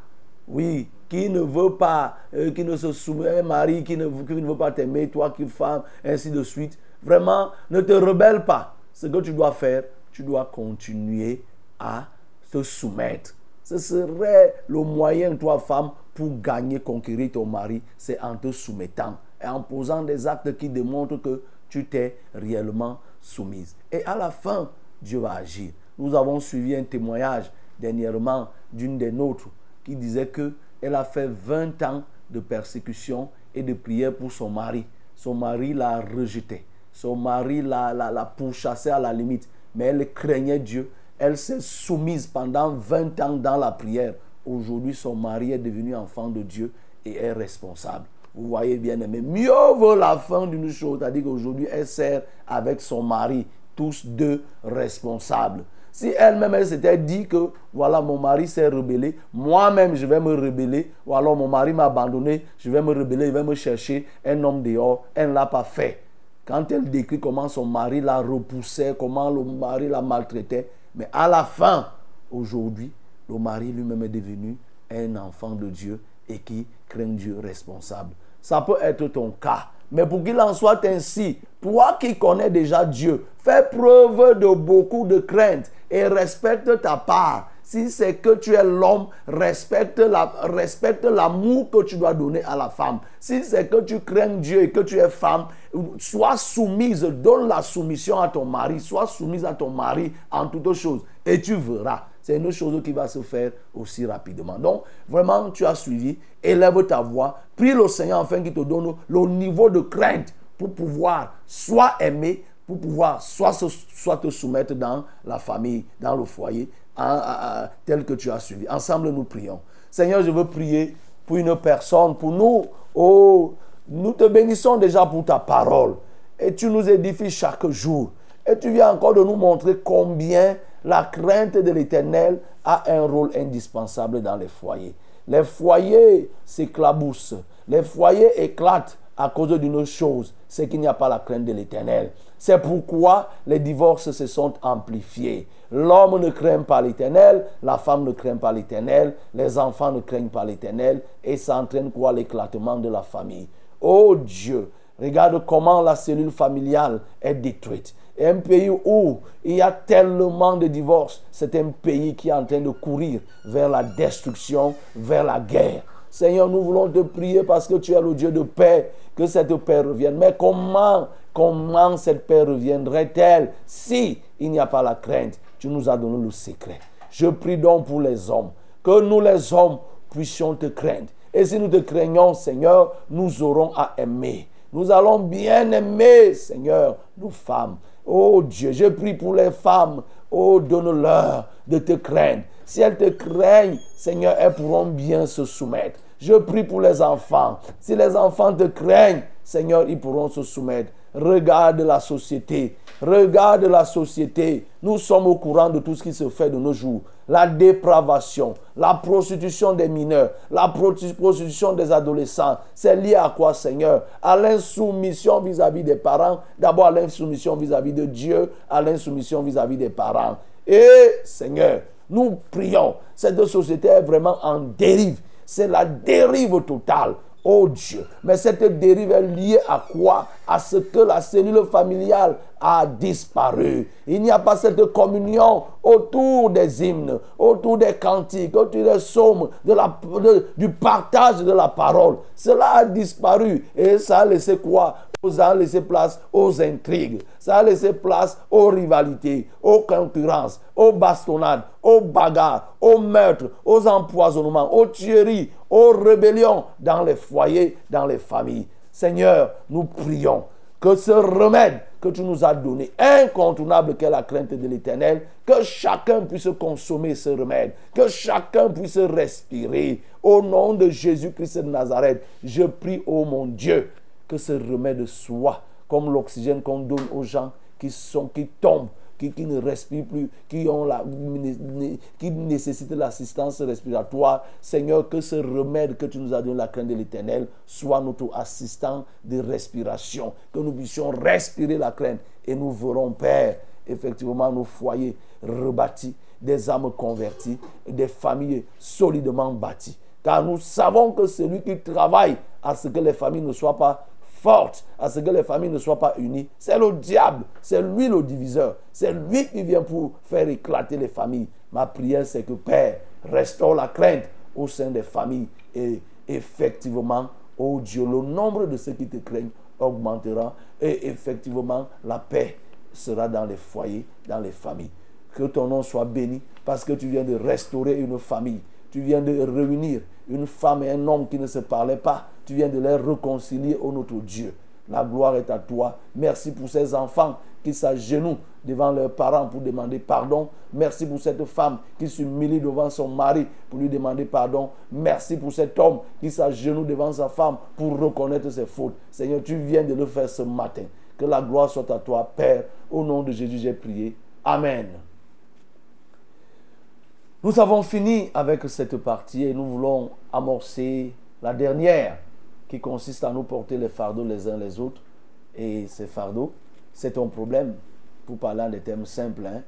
oui, qui ne veut pas, euh, qui ne se soumet, un mari qui ne, qui ne veut pas t'aimer, toi qui femme, ainsi de suite, vraiment, ne te rebelle pas. Ce que tu dois faire, tu dois continuer à te soumettre. Ce serait le moyen, toi femme, pour gagner, conquérir ton mari, c'est en te soumettant et en posant des actes qui démontrent que tu t'es réellement soumise. Et à la fin, Dieu va agir. Nous avons suivi un témoignage dernièrement d'une des nôtres qui disait que elle a fait 20 ans de persécution et de prière pour son mari. Son mari l'a rejeté. Son mari l'a, l'a, à la limite. Mais elle craignait Dieu. Elle s'est soumise pendant 20 ans dans la prière. Aujourd'hui, son mari est devenu enfant de Dieu et est responsable. Vous voyez bien aimé. Mieux vaut la fin d'une chose. C'est-à-dire qu'aujourd'hui, elle sert avec son mari, tous deux responsables. Si elle-même, elle, s'était dit que, voilà, mon mari s'est rebellé, moi-même, je vais me rebeller, ou alors mon mari m'a abandonné, je vais me rebeller, je vais me chercher un homme dehors, elle ne l'a pas fait. Quand elle décrit comment son mari la repoussait, comment le mari la maltraitait, mais à la fin, aujourd'hui, le mari lui-même est devenu un enfant de Dieu et qui craint Dieu responsable. Ça peut être ton cas. Mais pour qu'il en soit ainsi, toi qui connais déjà Dieu, fais preuve de beaucoup de crainte et respecte ta part. Si c'est que tu es l'homme, respecte la, respecte l'amour que tu dois donner à la femme. Si c'est que tu crains Dieu et que tu es femme, sois soumise, donne la soumission à ton mari, sois soumise à ton mari en toutes choses et tu verras. C'est une chose qui va se faire aussi rapidement. Donc, vraiment, tu as suivi, élève ta voix, prie le Seigneur afin qu'il te donne le niveau de crainte pour pouvoir soit aimer, pour pouvoir soit, soit te soumettre dans la famille, dans le foyer, tel que tu as suivi. Ensemble, nous prions. Seigneur, je veux prier pour une personne, pour nous. Oh, nous te bénissons déjà pour ta parole. Et tu nous édifies chaque jour. Et tu viens encore de nous montrer combien la crainte de l'éternel a un rôle indispensable dans les foyers. Les foyers s'éclaboussent. les foyers éclatent à cause d'une chose, c'est qu'il n'y a pas la crainte de l'éternel. C'est pourquoi les divorces se sont amplifiés. L'homme ne craint pas l'éternel, la femme ne craint pas l'éternel, les enfants ne craignent pas l'éternel, et ça entraîne quoi? L'éclatement de la famille. Oh Dieu, regarde comment la cellule familiale est détruite. Un pays où il y a tellement de divorces, c'est un pays qui est en train de courir vers la destruction, vers la guerre. Seigneur, nous voulons te prier parce que tu es le Dieu de paix, que cette paix revienne. Mais comment, comment cette paix reviendrait-elle si il n'y a pas la crainte? Tu nous as donné le secret. Je prie donc pour les hommes, que nous les hommes puissions te craindre. Et si nous te craignons, Seigneur, nous aurons à aimer. Nous allons bien aimer, Seigneur, nos femmes. Oh Dieu, je prie pour les femmes. Oh, donne-leur de te craindre. Si elles te craignent, Seigneur, elles pourront bien se soumettre. Je prie pour les enfants. Si les enfants te craignent, Seigneur, ils pourront se soumettre. Regarde la société. Regarde la société. Nous sommes au courant de tout ce qui se fait de nos jours. La dépravation, la prostitution des mineurs, la prostitution des adolescents. C'est lié à quoi, Seigneur? À l'insoumission vis-à-vis des parents. D'abord à l'insoumission vis-à-vis de Dieu, à l'insoumission vis-à-vis des parents. Et, Seigneur, nous prions. Cette société est vraiment en dérive. C'est la dérive totale. Oh Dieu. Mais cette dérive est liée à quoi? À ce que la cellule familiale a disparu. Il n'y a pas cette communion autour des hymnes, autour des cantiques, autour des psaumes, du partage de la parole. Cela a disparu. Et ça a laissé quoi? Ça a laissé place aux intrigues, ça a laissé place aux rivalités, aux concurrences, aux bastonnades, aux bagarres, aux meurtres, aux empoisonnements, aux tueries, aux rébellions dans les foyers, dans les familles. Seigneur, nous prions que ce remède que tu nous as donné, incontournable qu'est la crainte de l'éternel, que chacun puisse consommer ce remède, que chacun puisse respirer. Au nom de Jésus-Christ de Nazareth, je prie, ô mon Dieu, que ce remède soit comme l'oxygène qu'on donne aux gens qui, sont, qui tombent, qui, qui, ne respirent plus, qui, ont la, qui nécessitent l'assistance respiratoire. Seigneur, que ce remède que tu nous as donné, la crainte de l'éternel, soit notre assistant de respiration. Que nous puissions respirer la crainte et nous verrons, Père, effectivement nos foyers rebâtis, des âmes converties, des familles solidement bâties. Car nous savons que celui qui travaille à ce que les familles ne soient pas forte à ce que les familles ne soient pas unies, c'est le diable, c'est lui le diviseur, c'est lui qui vient pour faire éclater les familles. Ma prière, c'est que Père, restaure la crainte au sein des familles et effectivement, oh Dieu, le nombre de ceux qui te craignent augmentera et effectivement, la paix sera dans les foyers, dans les familles. Que ton nom soit béni parce que tu viens de restaurer une famille. Tu viens de réunir une femme et un homme qui ne se parlaient pas tu viens de les réconcilier au notre Dieu. La gloire est à toi. Merci pour ces enfants qui s'agenouillent devant leurs parents pour demander pardon. Merci pour cette femme qui s'humilie devant son mari pour lui demander pardon. Merci pour cet homme qui s'agenouille devant sa femme pour reconnaître ses fautes. Seigneur, tu viens de le faire ce matin. Que la gloire soit à toi, Père. Au nom de Jésus, j'ai prié. Amen. Nous avons fini avec cette partie et nous voulons amorcer la dernière qui consiste à nous porter les fardeaux les uns les autres. Et ces fardeaux, c'est ton problème, pour parler en des termes simples. Hein.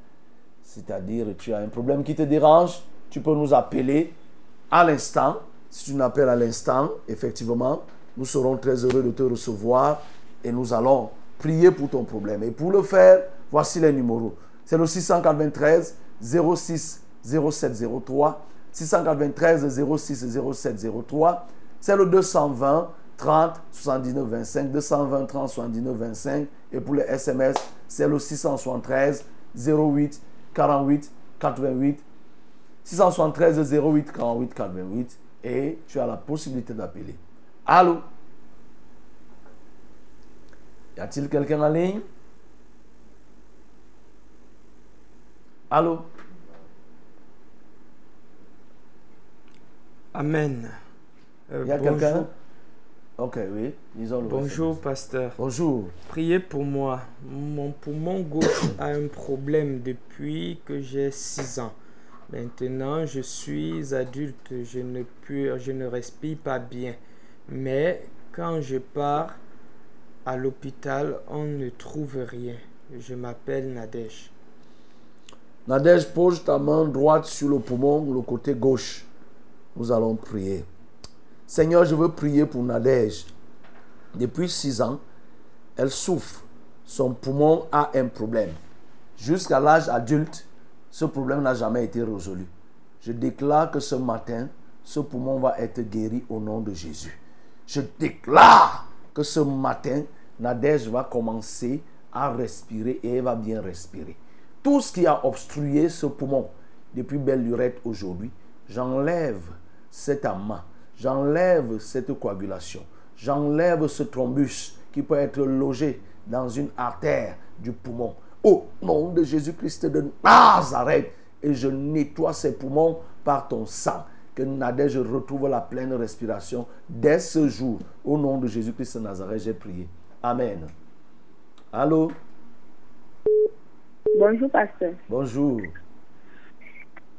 C'est-à-dire, tu as un problème qui te dérange, tu peux nous appeler à l'instant. Si tu nous appelles à l'instant, effectivement, nous serons très heureux de te recevoir et nous allons prier pour ton problème. Et pour le faire, voici les numéros. C'est le 693 06 0703, 693 06 0703 c'est le 220 30 79 25, 220 30 79 25. Et pour les SMS, c'est le 673 08 48 88. 673 08 48 88. Et tu as la possibilité d'appeler. Allô? Y a-t-il quelqu'un en ligne? Allô? Amen. Euh, Il y a quelqu'un Ok, oui. Disons Bonjour, pasteur. Bonjour. Priez pour moi. Mon poumon gauche a un problème depuis que j'ai 6 ans. Maintenant, je suis adulte. Je ne, je ne respire pas bien. Mais quand je pars à l'hôpital, on ne trouve rien. Je m'appelle Nadège. Nadège, pose ta main droite sur le poumon, le côté gauche. Nous allons prier. Seigneur, je veux prier pour Nadège. Depuis six ans, elle souffre. Son poumon a un problème. Jusqu'à l'âge adulte, ce problème n'a jamais été résolu. Je déclare que ce matin, ce poumon va être guéri au nom de Jésus. Je déclare que ce matin, Nadège va commencer à respirer et elle va bien respirer. Tout ce qui a obstrué ce poumon depuis belle lurette aujourd'hui, j'enlève cet amas, j'enlève cette coagulation, j'enlève ce thrombus qui peut être logé dans une artère du poumon. Au nom de Jésus-Christ de Nazareth, et je nettoie ces poumons par ton sang. Que Nadège retrouve la pleine respiration dès ce jour. Au nom de Jésus-Christ de Nazareth, j'ai prié. Amen. Allô? Bonjour, pasteur. Bonjour.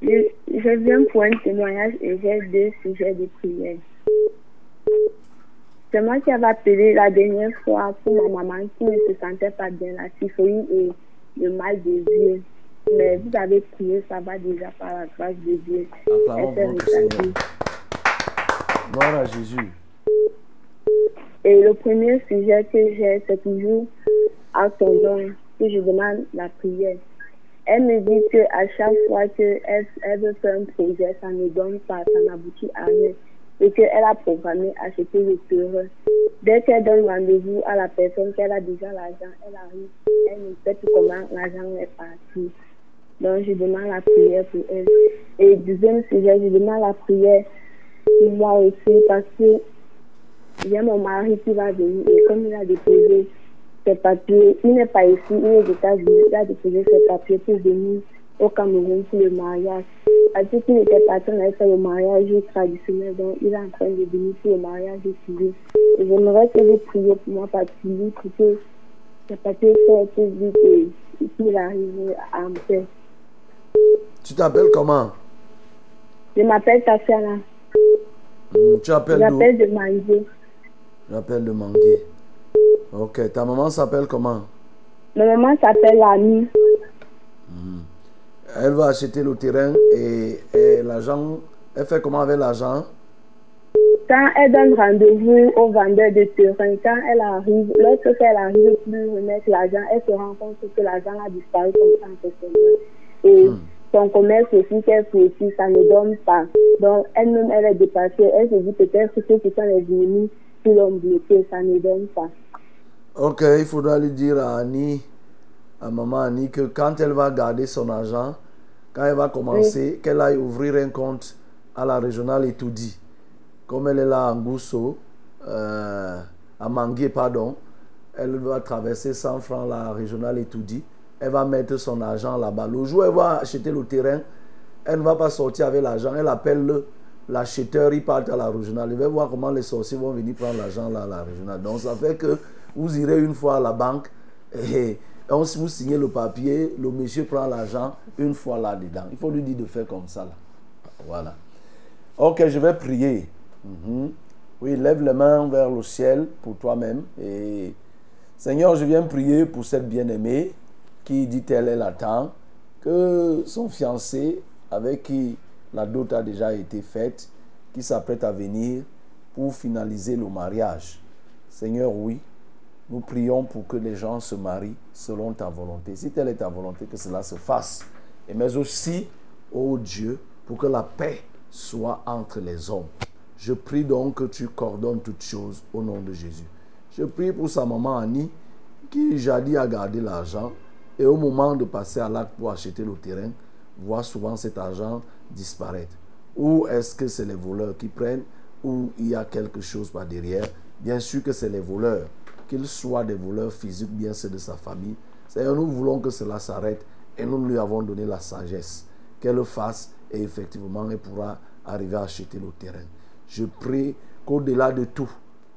Je, je viens pour un témoignage et j'ai deux sujets de prière. C'est moi qui avais appelé la dernière fois pour ma maman qui ne se sentait pas bien, la typhoïde et le mal de yeux. Mais vous avez prié, ça va déjà par la grâce de Dieu. Acclamons Elle s'est votre Seigneur. rétablie. Gloire à Jésus. Et le premier sujet que j'ai, c'est toujours à ton don que je demande la prière. Elle me dit qu'à chaque fois qu'elle elle veut faire un projet, ça ne donne pas, ça n'aboutit à rien. Et qu'elle a programmé acheter le terrain. Dès qu'elle donne rendez-vous à la personne qu'elle a déjà l'argent, elle arrive, elle ne sait plus comment l'argent est parti. Donc je demande la prière pour elle. Et deuxième sujet, je demande la prière pour moi aussi parce que j'ai mon mari qui va venir et comme il a déposé ses papiers, il n'est pas ici, il est aux États-Unis, il a déposé ses papiers pour venir au Cameroun pour le mariage. Parce qu'il était parti, on avait fait le mariage traditionnel, donc il est en train de venir pour le mariage civil. Et j'aimerais que vous priez pour moi parce pour que ses papiers soient plus vite et qu'il arrive à me faire. Tu t'appelles comment? Je m'appelle Tatiana, Hmm, Tu appelles d'où? j'appelle de Mandier. J'appelle de Manguier. Ok, ta maman s'appelle comment? Ma maman s'appelle Annie. Elle va acheter le terrain et, et l'argent. Elle fait comment avec l'argent? Quand elle donne rendez-vous au vendeur de terrain, quand elle arrive, lorsqu'elle arrive pour remettre l'argent, elle se rend compte que l'argent a disparu comme ça. Et son commerce aussi qu'elle fait aussi, ça ne donne pas. Donc elle-même, elle est dépassée. Elle se dit peut-être que ceux qui sont les ennemis qui l'ont bloqué, ça ne donne pas. Ok, il faudra lui dire à Annie, à maman Annie, que quand elle va garder son argent, quand elle va commencer, qu'elle aille ouvrir un compte à la régionale Étoudi. Comme elle est là à Ngousso, euh, à Manguier, pardon, elle va traverser 100 francs la régionale Étoudi. Elle va mettre son argent là-bas. Le jour où elle va acheter le terrain, elle ne va pas sortir avec l'argent. Elle appelle le- l'acheteur, il part à la régionale. Il va voir comment les sorciers vont venir prendre l'argent là à la régionale. Donc ça fait que vous irez une fois à la banque et on, si vous signez le papier, le monsieur prend l'argent une fois là-dedans. Il faut lui dire de faire comme ça. Là. Voilà. Ok, je vais prier. Mhm. Oui, lève les mains vers le ciel pour toi-même. Et Seigneur, je viens prier pour cette bien-aimée qui dit elle, elle attend que son fiancé, avec qui la dot a déjà été faite, qui s'apprête à venir pour finaliser le mariage. Seigneur, oui, nous prions pour que les gens se marient selon ta volonté. Si telle est ta volonté, que cela se fasse. Et mais aussi, ô Dieu, pour que la paix soit entre les hommes. Je prie donc que tu coordonnes toutes choses au nom de Jésus. Je prie pour sa maman Annie, qui jadis a gardé l'argent, et au moment de passer à l'acte pour acheter le terrain, voit souvent cet argent disparaître. Ou est-ce que c'est les voleurs qui prennent, ou il y a quelque chose par derrière? Bien sûr que c'est les voleurs, qu'ils soient des voleurs physiques, bien ceux de sa famille. Seigneur, nous voulons que cela s'arrête et nous lui avons donné la sagesse qu'elle le fasse et effectivement elle pourra arriver à acheter le terrain. Je prie qu'au-delà de tout,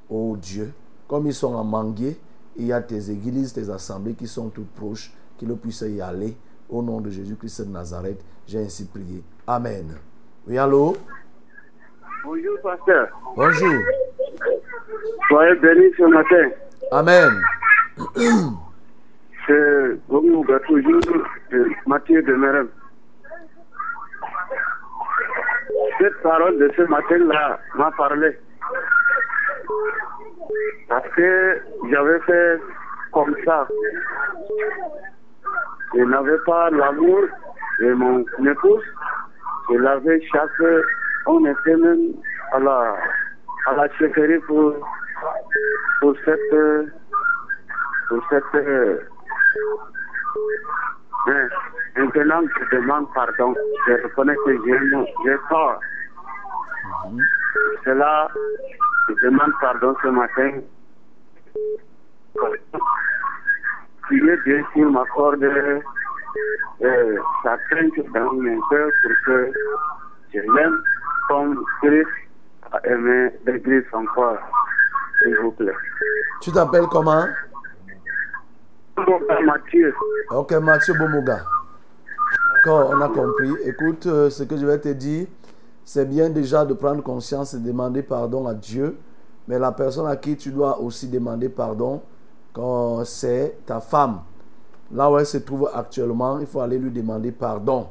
oh Dieu, comme ils sont en manguier, il y a tes églises, tes assemblées qui sont toutes proches, qu'ils puissent y aller. Au nom de Jésus-Christ de Nazareth, j'ai ainsi prié. Amen. Oui, allô? Bonjour, pasteur. Bonjour. Soyez bénis ce matin. Amen. C'est Gomouga toujours de Mathieu de Merem. Cette parole de ce matin-là m'a parlé. Parce que j'avais fait comme ça. Je n'avais pas l'amour de mon épouse. Je l'avais chassé. On était même à la, à la chefferie pour, pour cette. Pour cette. Maintenant, je demande pardon. Je reconnais que j'ai j'ai tort. C'est là, je demande pardon ce matin. Priez Dieu qu'il m'accorde euh, sa crainte dans mon cœur pour que je l'aime comme Christ a aimé l'Église encore. S'il vous plaît. Tu t'appelles comment? Mathieu. Ok, Mathieu Bomoga. D'accord, on a compris. Écoute, euh, ce que je vais te dire, c'est bien déjà de prendre conscience et demander pardon à Dieu, mais la personne à qui tu dois aussi demander pardon, c'est ta femme. Là où elle se trouve actuellement, il faut aller lui demander pardon,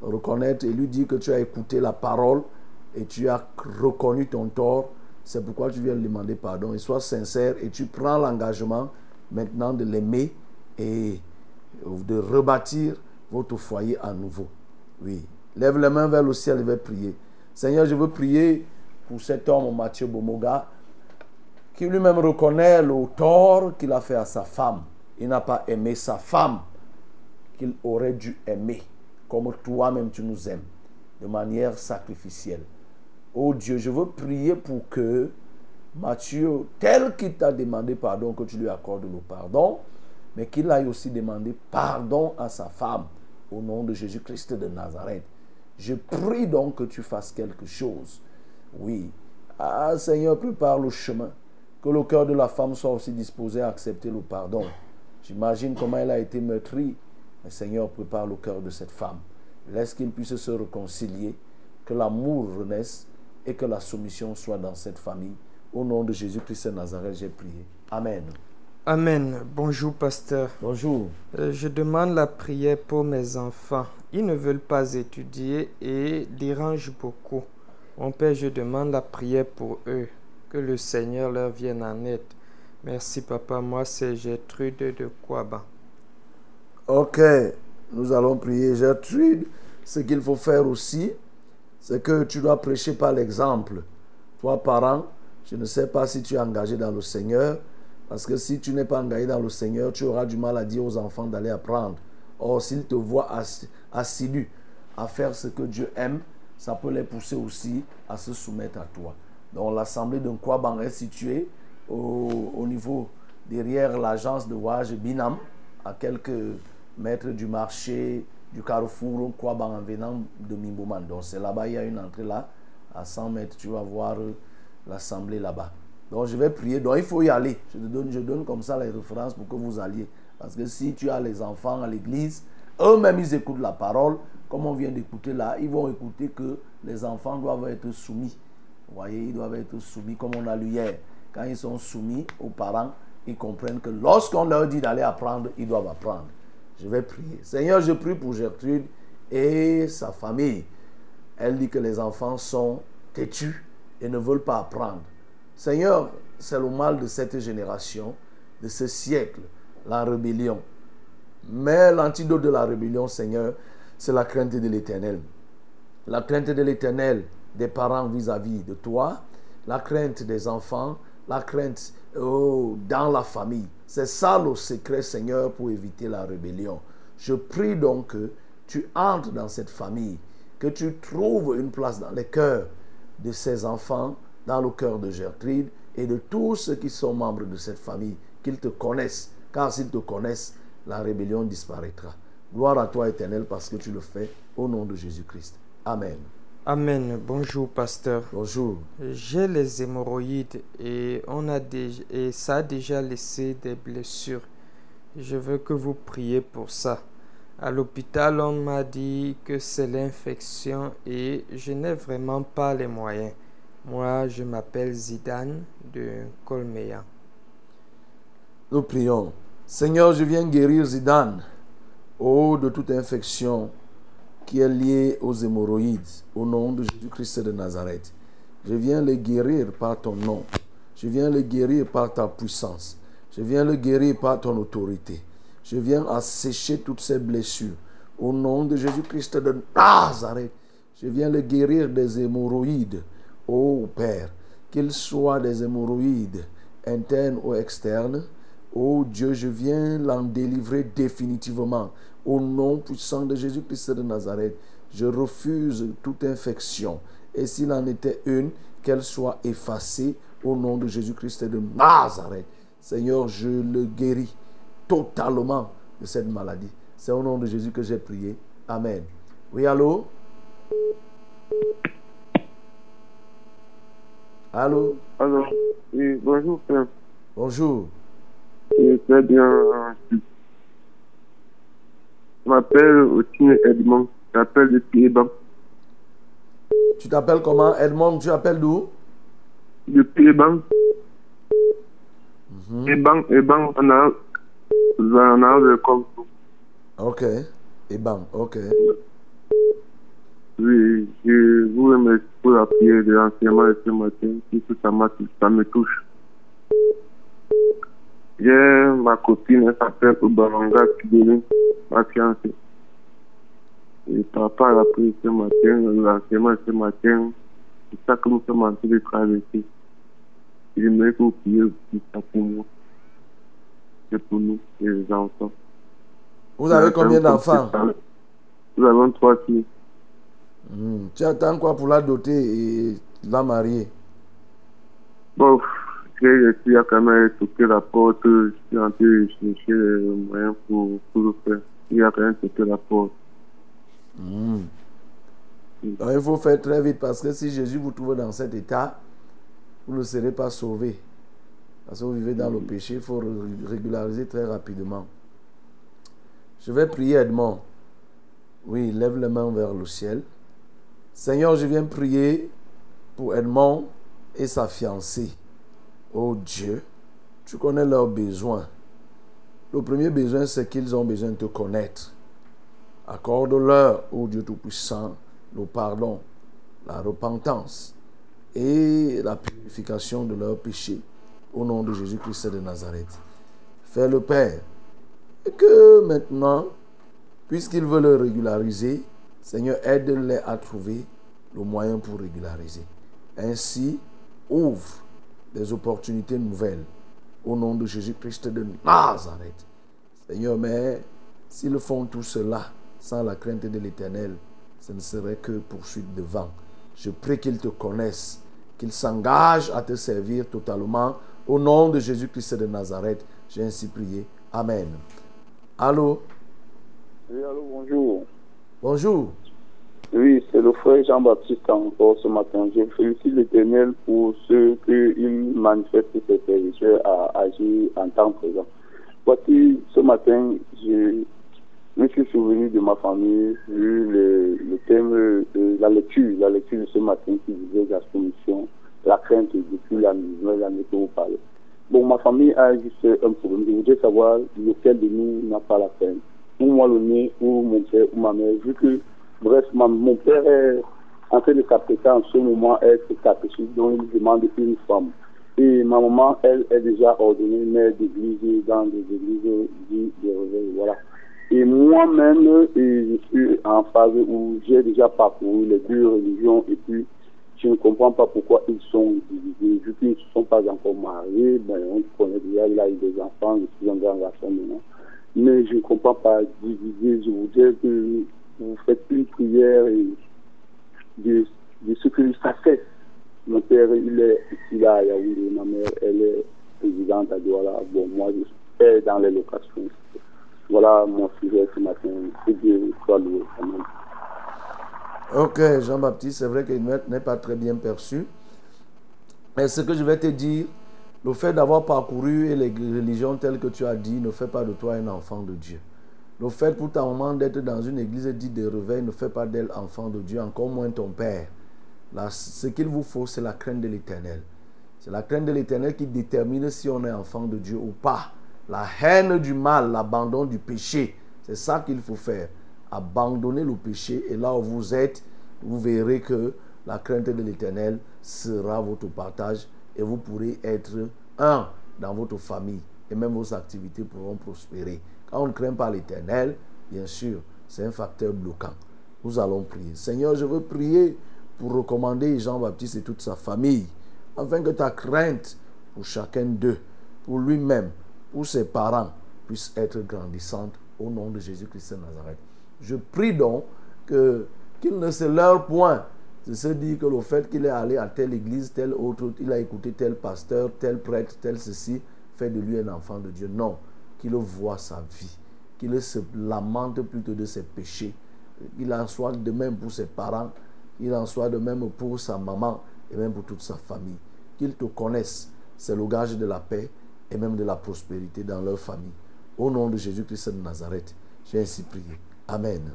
reconnaître et lui dire que tu as écouté la parole et tu as reconnu ton tort. C'est pourquoi tu viens lui demander pardon. Et sois sincère et tu prends l'engagement maintenant de l'aimer et de rebâtir votre foyer à nouveau. Oui. Lève les mains vers le ciel et va prier. Seigneur, je veux prier pour cet homme, Mathieu Bomoga, qui lui-même reconnaît le tort qu'il a fait à sa femme. Il n'a pas aimé sa femme qu'il aurait dû aimer, comme toi-même tu nous aimes, de manière sacrificielle. Oh Dieu, je veux prier pour que Mathieu, tel qu'il t'a demandé pardon, que tu lui accordes le pardon, mais qu'il aille aussi demander pardon à sa femme au nom de Jésus-Christ de Nazareth. Je prie donc que tu fasses quelque chose. Oui. Ah Seigneur, prépare le chemin. Que le cœur de la femme soit aussi disposé à accepter le pardon. J'imagine comment elle a été meurtrie. Mais Seigneur, prépare le cœur de cette femme. Laisse qu'il puisse se réconcilier, que l'amour renaisse et que la soumission soit dans cette famille. Au nom de Jésus-Christ de Nazareth, j'ai prié. Amen. Amen. Bonjour, pasteur. Bonjour. Euh, je demande la prière pour mes enfants. Ils ne veulent pas étudier et dérangent beaucoup. Mon Père, je demande la prière pour eux. Que le Seigneur leur vienne en aide. Merci, papa. Moi, c'est Gertrude de Kouaba. Ok, nous allons prier. Gertrude, ce qu'il faut faire aussi, c'est que tu dois prêcher par l'exemple. Toi, parent, je ne sais pas si tu es engagé dans le Seigneur, parce que si tu n'es pas engagé dans le Seigneur, tu auras du mal à dire aux enfants d'aller apprendre. Or, s'ils te voient assidus à faire ce que Dieu aime, ça peut les pousser aussi à se soumettre à toi. Donc, l'assemblée de Nkwaban est située au, au niveau derrière l'agence de voyage Binam, à quelques mètres du marché du carrefour Nkwaban en venant de Mimbouman. Donc, c'est là-bas, il y a une entrée là, à 100 mètres, tu vas voir l'assemblée là-bas. Donc je vais prier. Donc il faut y aller. Je, te donne, je donne comme ça les références pour que vous alliez. Parce que si tu as les enfants à l'église, eux-mêmes ils écoutent la parole. Comme on vient d'écouter là, ils vont écouter que les enfants doivent être soumis. Vous voyez, ils doivent être soumis comme on a lu hier. Quand ils sont soumis aux parents, ils comprennent que lorsqu'on leur dit d'aller apprendre, ils doivent apprendre. Je vais prier. Seigneur, je prie pour Gertrude et sa famille. Elle dit que les enfants sont têtus et ne veulent pas apprendre. Seigneur, c'est le mal de cette génération, de ce siècle, la rébellion. Mais l'antidote de la rébellion, Seigneur, c'est la crainte de l'éternel. La crainte de l'éternel des parents vis-à-vis de toi, la crainte des enfants, la crainte oh, dans la famille. C'est ça le secret, Seigneur, pour éviter la rébellion. Je prie donc que tu entres dans cette famille, que tu trouves une place dans les cœurs de ces enfants, dans le cœur de Gertrude et de tous ceux qui sont membres de cette famille, qu'ils te connaissent, car s'ils te connaissent, la rébellion disparaîtra. Gloire à toi, éternel, parce que tu le fais au nom de Jésus-Christ. Amen. Amen. Bonjour, pasteur. Bonjour. J'ai les hémorroïdes et, on a déjà, et ça a déjà laissé des blessures. Je veux que vous priez pour ça. À l'hôpital, on m'a dit que c'est l'infection et je n'ai vraiment pas les moyens. Moi, je m'appelle Zidane de Colmeya. Nous prions. Seigneur, je viens guérir Zidane, oh, de toute infection qui est liée aux hémorroïdes, au nom de Jésus-Christ de Nazareth. Je viens le guérir par ton nom. Je viens le guérir par ta puissance. Je viens le guérir par ton autorité. Je viens assécher toutes ces blessures. Au nom de Jésus-Christ de Nazareth, je viens le guérir des hémorroïdes. Ô Père, qu'ils soient des hémorroïdes internes ou externes, ô Dieu, je viens l'en délivrer définitivement. Au nom puissant de Jésus-Christ de Nazareth, je refuse toute infection. Et s'il en était une, qu'elle soit effacée au nom de Jésus-Christ de Nazareth. Seigneur, je le guéris totalement de cette maladie. C'est au nom de Jésus que j'ai prié. Amen. Oui, allô? Allô? Allô? Oui, bonjour, frère. Bonjour. Oui, très bien. Je m'appelle Otine Edmond. J'appelle depuis Eban. Tu t'appelles comment? Edmond, tu appelles d'où? Depuis Eban. Eban, Eban, on a, on a le compte. Ok. Eban, ok. Oui, je vous remercie pour la prière de l'enseignement de ce matin. Tout ça, ça me touche. J'ai ma copine, elle s'appelle Obaranga Kidele, ma fiancée. Et à la prière ce matin, l'enseignement ce matin, c'est ça que nous sommes en train de traverser. J'aimerais que vous priez aussi ça pour moi. C'est pour nous, les enfants. Vous avez combien d'enfants? Nous avons trois filles. Hmm. Tu attends quoi pour la doter et la marier? Bon, j'ai réussi à quand même toquer la porte. Je suis en train de chercher les moyens pour, pour le faire. Il a quand même toqué la porte. Hmm. Il faut faire très vite parce que si Jésus vous trouve dans cet état, vous ne serez pas sauvé. Parce que vous vivez dans le péché, il faut ré- régulariser très rapidement. Je vais prier Edmond. Oui, lève les mains vers le ciel. Seigneur, je viens prier pour Edmond et sa fiancée. Oh Dieu, tu connais leurs besoins. Le premier besoin, c'est qu'ils ont besoin de te connaître. Accorde-leur, ô Dieu Tout-Puissant, le pardon, la repentance et la purification de leurs péchés au nom de Jésus-Christ de Nazareth. Fais le Père. Et que maintenant, puisqu'il veut le régulariser, Seigneur, aide-les à trouver le moyen pour régulariser. Ainsi, ouvre des opportunités nouvelles au nom de Jésus-Christ de Nazareth. Seigneur, mais s'ils font tout cela sans la crainte de l'Éternel, ce ne serait que poursuite de vent. Je prie qu'ils te connaissent, qu'ils s'engagent à te servir totalement. Au nom de Jésus-Christ de Nazareth, j'ai ainsi prié. Amen. Allô? Oui, allô, bonjour. Bonjour. Oui, c'est le frère Jean-Baptiste encore ce matin. Je félicite l'Éternel pour ce qu'il manifeste ses serviteurs à agir en temps présent. Voici, ce matin, je me suis souvenu de ma famille, vu le, le thème de la lecture, la lecture de ce matin qui disait la soumission, la crainte depuis la nouvelle année que vous parlez. Bon, ma famille a juste un problème. Je voudrais savoir lequel de nous n'a pas la crainte. Ou moi le nez, ou mon père, ou ma mère, vu que Bref, mon père est en train de s'apprêter en ce moment à être catéchiste, donc il demande une femme. Et ma maman, elle, est déjà ordonnée mère d'église dans des églises dites de réveil. Voilà. Et moi-même, je suis en phase où j'ai déjà parcouru les deux religions et puis je ne comprends pas pourquoi ils sont divisés. Vu qu'ils ne se sont pas encore mariés, ben, on connaît déjà, il a eu des enfants, je suis un grand garçon maintenant. Mais je ne comprends pas diviser. Je voudrais que vous faites une prière de, de ce que ça cesse. Mon père, il est ici là à Yaoundé, ma mère, elle est présidente à Douala. Bon, moi, je suis dans les locations. Voilà mon sujet ce matin. Que Dieu soit loué. Amen. Ok, Jean-Baptiste, c'est vrai qu'il n'est pas très bien perçu. Mais ce que je vais te dire, le fait d'avoir parcouru les religions telles que tu as dit ne fait pas de toi un enfant de Dieu. Le fait pour ta maman d'être dans une église dite de réveil ne fait pas d'elle enfant de Dieu, encore moins ton père. Ce qu'il vous faut, c'est la crainte de l'éternel. C'est la crainte de l'éternel qui détermine si on est enfant de Dieu ou pas. La haine du mal, l'abandon du péché, c'est ça qu'il faut faire. Abandonner le péché et là où vous êtes, vous verrez que la crainte de l'éternel sera votre partage et vous pourrez être un dans votre famille et même vos activités pourront prospérer. Quand on ne craint pas l'éternel, bien sûr, c'est un facteur bloquant. Nous allons prier. Seigneur, je veux prier pour recommander Jean-Baptiste et toute sa famille, afin que ta crainte pour chacun d'eux, pour lui-même, pour ses parents, puisse être grandissante au nom de Jésus-Christ de Nazareth. Je prie donc qu'il ne se leurre point de se dire que le fait qu'il est allé à telle église, telle autre, il a écouté tel pasteur, tel prêtre, tel ceci, fait de lui un enfant de Dieu. Non, qu'il voit sa vie, qu'il se lamente plutôt de ses péchés. Il en soit de même pour ses parents, il en soit de même pour sa maman et même pour toute sa famille. Qu'ils te connaissent, c'est le gage de la paix et même de la prospérité dans leur famille. Au nom de Jésus-Christ de Nazareth, j'ai ainsi prié. Amen.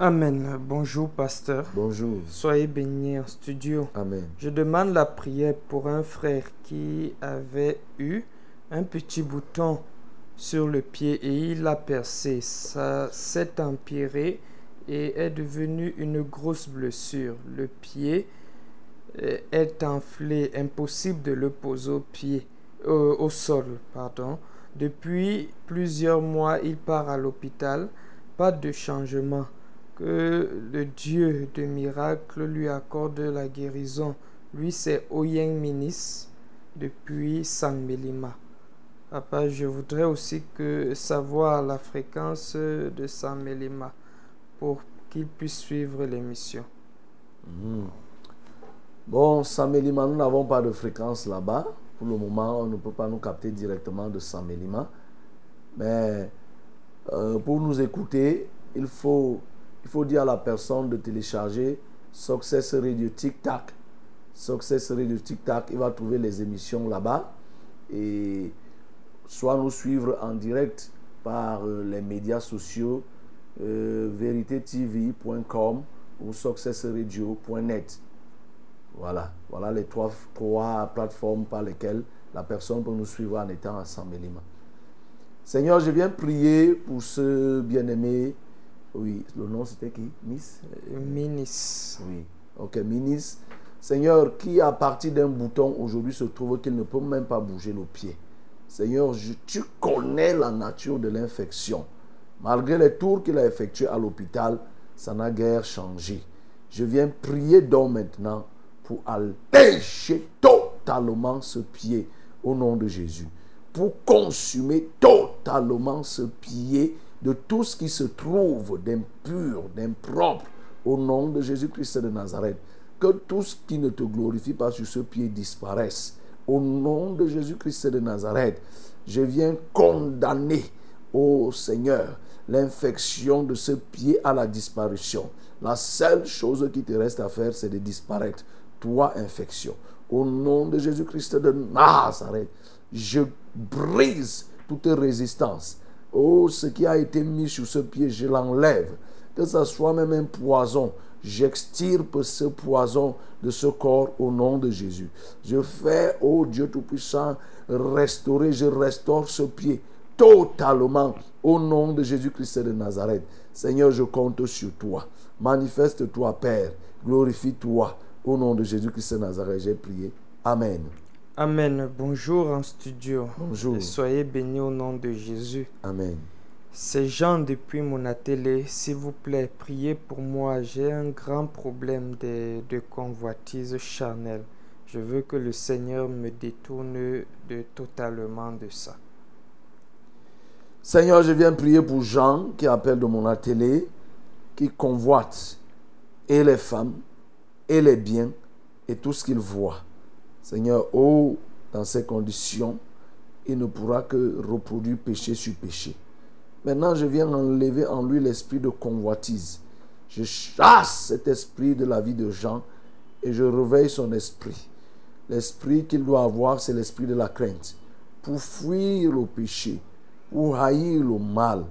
Amen. Bonjour, pasteur. Bonjour. Soyez bénis en studio. Amen. Je demande la prière pour un frère qui avait eu un petit bouton sur le pied et il a percé. Ça s'est empiré et est devenu une grosse blessure. Le pied euh, est enflé, impossible de le poser au pied, euh, au sol, pardon. Depuis plusieurs mois, il part à l'hôpital. Pas de changement. Que le Dieu de miracle lui accorde la guérison. Lui, c'est Oyeng Minis depuis San Melima. Papa, je voudrais aussi savoir la fréquence de San Melima pour qu'il puisse suivre l'émission. Mhm. Bon, Samelima, nous n'avons pas de fréquence là-bas. Pour le moment, on ne peut pas nous capter directement de Samelima. Mais euh, pour nous écouter, il faut, il faut dire à la personne de télécharger Success Radio Tic Tac. Success Radio Tic Tac, il va trouver les émissions là-bas. Et soit nous suivre en direct par euh, les médias sociaux euh, veritetv.com ou successradio.net. Voilà, voilà les trois, trois plateformes par lesquelles la personne peut nous suivre en étant à San Melima. Seigneur, je viens prier pour ce bien-aimé. Oui, le nom c'était qui? Miss? Minis. Oui, ok, Minis. Seigneur, qui à partir d'un bouton aujourd'hui se trouve qu'il ne peut même pas bouger le pied. Seigneur, tu connais la nature de l'infection. Malgré les tours qu'il a effectués à l'hôpital, ça n'a guère changé. Je viens prier donc maintenant pour alléger totalement ce pied au nom de Jésus. Pour consumer totalement ce pied de tout ce qui se trouve d'impur, d'impropre au nom de Jésus-Christ de Nazareth. Que tout ce qui ne te glorifie pas sur ce pied disparaisse. Au nom de Jésus-Christ de Nazareth, je viens condamner, ô Seigneur, l'infection de ce pied à la disparition. La seule chose qui te reste à faire, c'est de disparaître. Toi, infection. Au nom de Jésus-Christ de Nazareth, je brise toute résistance. Oh, ce qui a été mis sur ce pied, je l'enlève. Que ce soit même un poison, j'extirpe ce poison de ce corps au nom de Jésus. Je fais, oh Dieu Tout-Puissant, restaurer, je restaure ce pied totalement au nom de Jésus-Christ de Nazareth. Seigneur, je compte sur toi. Manifeste-toi, Père. Glorifie-toi. Au nom de Jésus-Christ de Nazareth, j'ai prié. Amen. Amen. Bonjour en studio. Bonjour. Et soyez bénis au nom de Jésus. Amen. C'est Jean depuis mon atelier. S'il vous plaît, priez pour moi. J'ai un grand problème de, de convoitise charnelle. Je veux que le Seigneur me détourne de, totalement de ça. Seigneur, je viens prier pour Jean qui appelle de mon atelier, qui convoite et les femmes et les biens et tout ce qu'il voit. Seigneur, oh, dans ces conditions, il ne pourra que reproduire péché sur péché. Maintenant, je viens enlever en lui l'esprit de convoitise. Je chasse cet esprit de la vie de Jean et je réveille son esprit. L'esprit qu'il doit avoir, c'est l'esprit de la crainte. Pour fuir le péché, pour haïr le mal,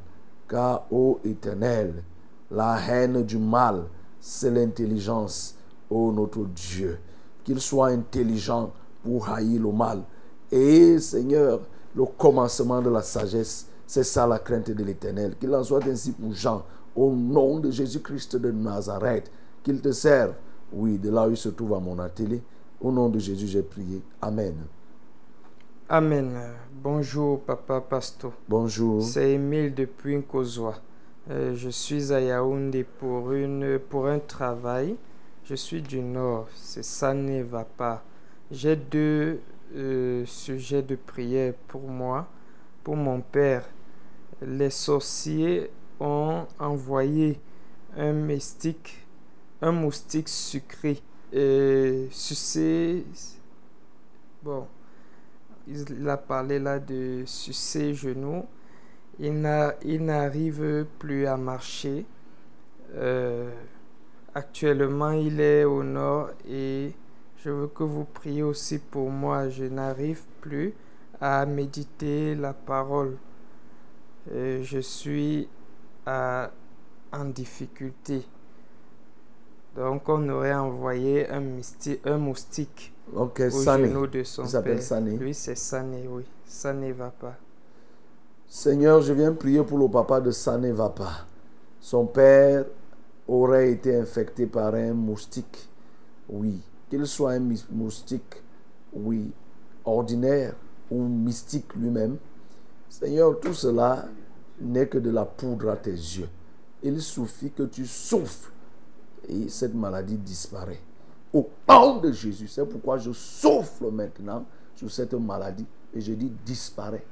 car, ô éternel, la haine du mal, c'est l'intelligence. ô notre Dieu. Qu'il soit intelligent pour haïr le mal. Et Seigneur, le commencement de la sagesse, c'est ça la crainte de l'éternel. Qu'il en soit ainsi pour Jean, au nom de Jésus-Christ de Nazareth. Qu'il te serve, oui, de là où il se trouve à mon atelier. Au nom de Jésus, j'ai prié. Amen. Amen. Bonjour, Papa Pasto. Bonjour. C'est Émile depuis Nkozwa. Euh, je suis à Yaoundé pour, une, pour un travail. Je suis du Nord. C'est ça ne va pas. J'ai deux euh, sujets de prière pour moi, pour mon père. Les sorciers ont envoyé un moustique, un moustique sucré, et sucé. Bon, il a parlé là de sucer genoux. Il n'arrive plus à marcher. Euh, actuellement, il est au nord et je veux que vous priez aussi pour moi. Je n'arrive plus à méditer la parole. Euh, je suis à, en difficulté. Donc, on aurait envoyé un, un moustique Ok, au Sané. genou de son Il père. Sané. Lui, c'est Sané, oui. Ça ne va pas. Seigneur, je viens prier pour le papa de Sané Vapa. Son père aurait été infecté par un moustique. Oui. Qu'il soit un moustique, oui, ordinaire ou mystique lui-même. Seigneur, tout cela n'est que de la poudre à tes yeux. Il suffit que tu souffles et cette maladie disparaît. Au nom de Jésus, c'est pourquoi je souffle maintenant sur cette maladie et je dis disparaît.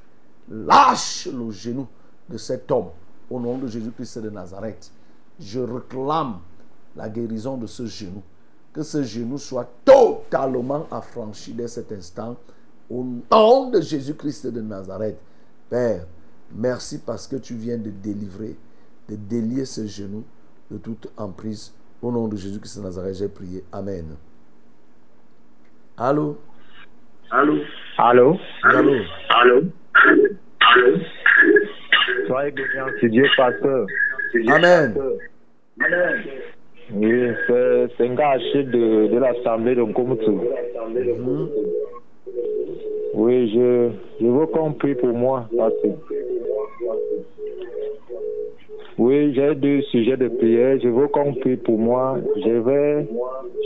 Lâche le genou de cet homme au nom de Jésus-Christ de Nazareth. Je réclame la guérison de ce genou. Que ce genou soit totalement affranchi dès cet instant au nom de Jésus-Christ de Nazareth. Père, merci parce que tu viens de délivrer, de délier ce genou de toute emprise. Au nom de Jésus-Christ de Nazareth, j'ai prié. Amen. Allô? Allô? Allô? Allô? Allô? Allô? Soyez bénis si Dieu pasteur. Amen. Oui, c'est c'est un gars acheté de, de l'Assemblée de Nkomutu. Oui, je, je veux qu'on prie pour moi. Oui, j'ai deux sujets de prière. Je veux qu'on prie pour moi. Je vais,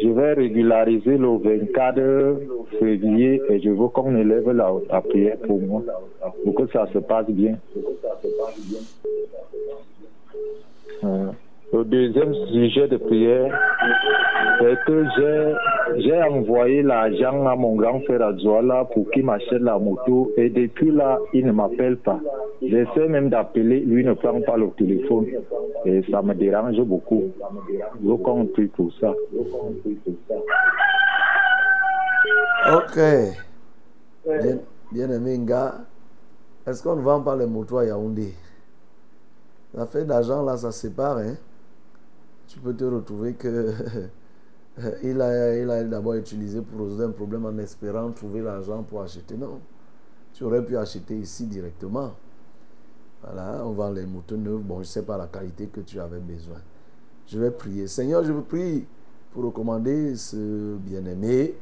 je vais régulariser le 24 février et je veux qu'on élève la, la prière pour moi. Pour que ça se passe bien. Le deuxième sujet de prière, c'est que j'ai, envoyé l'argent à mon grand frère à Douala pour qu'il m'achète la moto et depuis là, il ne m'appelle pas. J'essaie même d'appeler, lui ne prend pas le téléphone et ça me dérange beaucoup. Je prie pour ça. Ok. Bien, bien aimé gars, est-ce qu'on ne vend pas les motos à Yaoundé? Ça fait d'argent là, ça sépare. Hein? Tu peux te retrouver que il a, il a d'abord utilisé pour résoudre un problème en espérant trouver l'argent pour acheter. Non. Tu aurais pu acheter ici directement. Voilà, on vend les motos neuves. Bon, je ne sais pas la qualité que tu avais besoin. Je vais prier. Seigneur, je vous prie pour recommander ce bien-aimé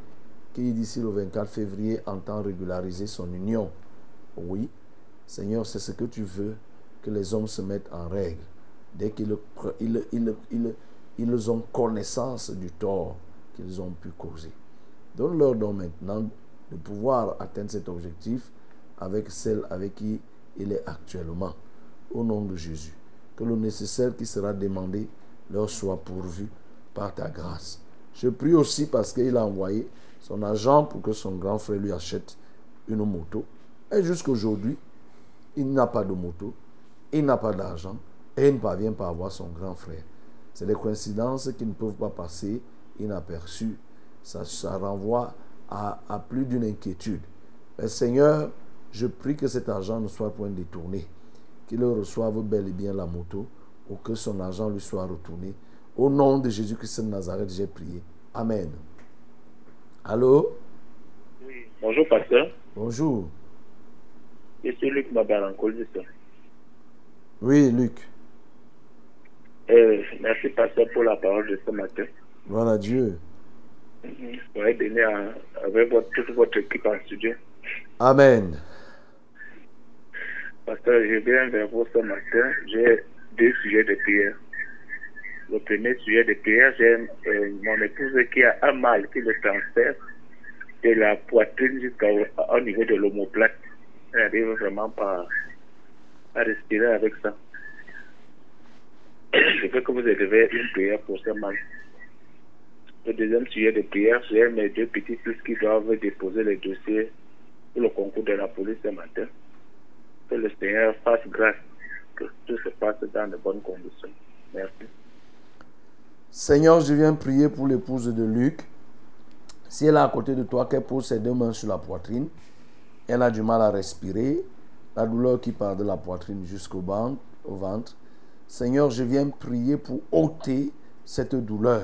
qui, d'ici le 24 février, entend régulariser son union. Oui, Seigneur, c'est ce que tu veux, que les hommes se mettent en règle. Dès qu'ils ils, ils, ils, ils ont connaissance du tort qu'ils ont pu causer. Donne-leur donc maintenant de pouvoir atteindre cet objectif avec celle avec qui il est actuellement. Au nom de Jésus. Que le nécessaire qui sera demandé leur soit pourvu par ta grâce. Je prie aussi parce qu'il a envoyé son agent pour que son grand frère lui achète une moto. Et jusqu'aujourd'hui, il n'a pas de moto, il n'a pas d'argent et il ne parvient pas à voir son grand frère. C'est des coïncidences qui ne peuvent pas passer inaperçues. Ça, ça renvoie à, à plus d'une inquiétude. Mais Seigneur, je prie que cet argent ne soit point détourné, qu'il reçoive bel et bien la moto ou que son argent lui soit retourné. Au nom de Jésus-Christ de Nazareth, j'ai prié. Amen. Allô? Bonjour, pasteur. Bonjour. Suis Luc Mabalancolis. Oui, Luc. Euh, merci, pasteur, pour la parole de ce matin. Voilà Dieu. Soyez bénis avec votre, toute votre équipe en studio. Amen. Pasteur, je viens vers vous ce matin. J'ai deux sujets de prière. Le premier sujet de prière, j'ai euh, mon épouse qui a un mal qui le transfère de la poitrine jusqu'au au niveau de l'omoplate. Elle n'arrive vraiment pas à respirer avec ça. Je veux que vous élevez une prière pour ce mal. Le deuxième sujet de prière, j'ai mes deux petits-fils qui doivent déposer les dossiers pour le concours de la police ce matin. Que le Seigneur fasse grâce, que tout se passe dans de bonnes conditions. Merci. Seigneur, je viens prier pour l'épouse de Luc. Si elle est à côté de toi, qu'elle pose ses deux mains sur la poitrine. Elle a du mal à respirer. La douleur qui part de la poitrine jusqu'au ventre, au ventre. Seigneur, je viens prier pour ôter cette douleur.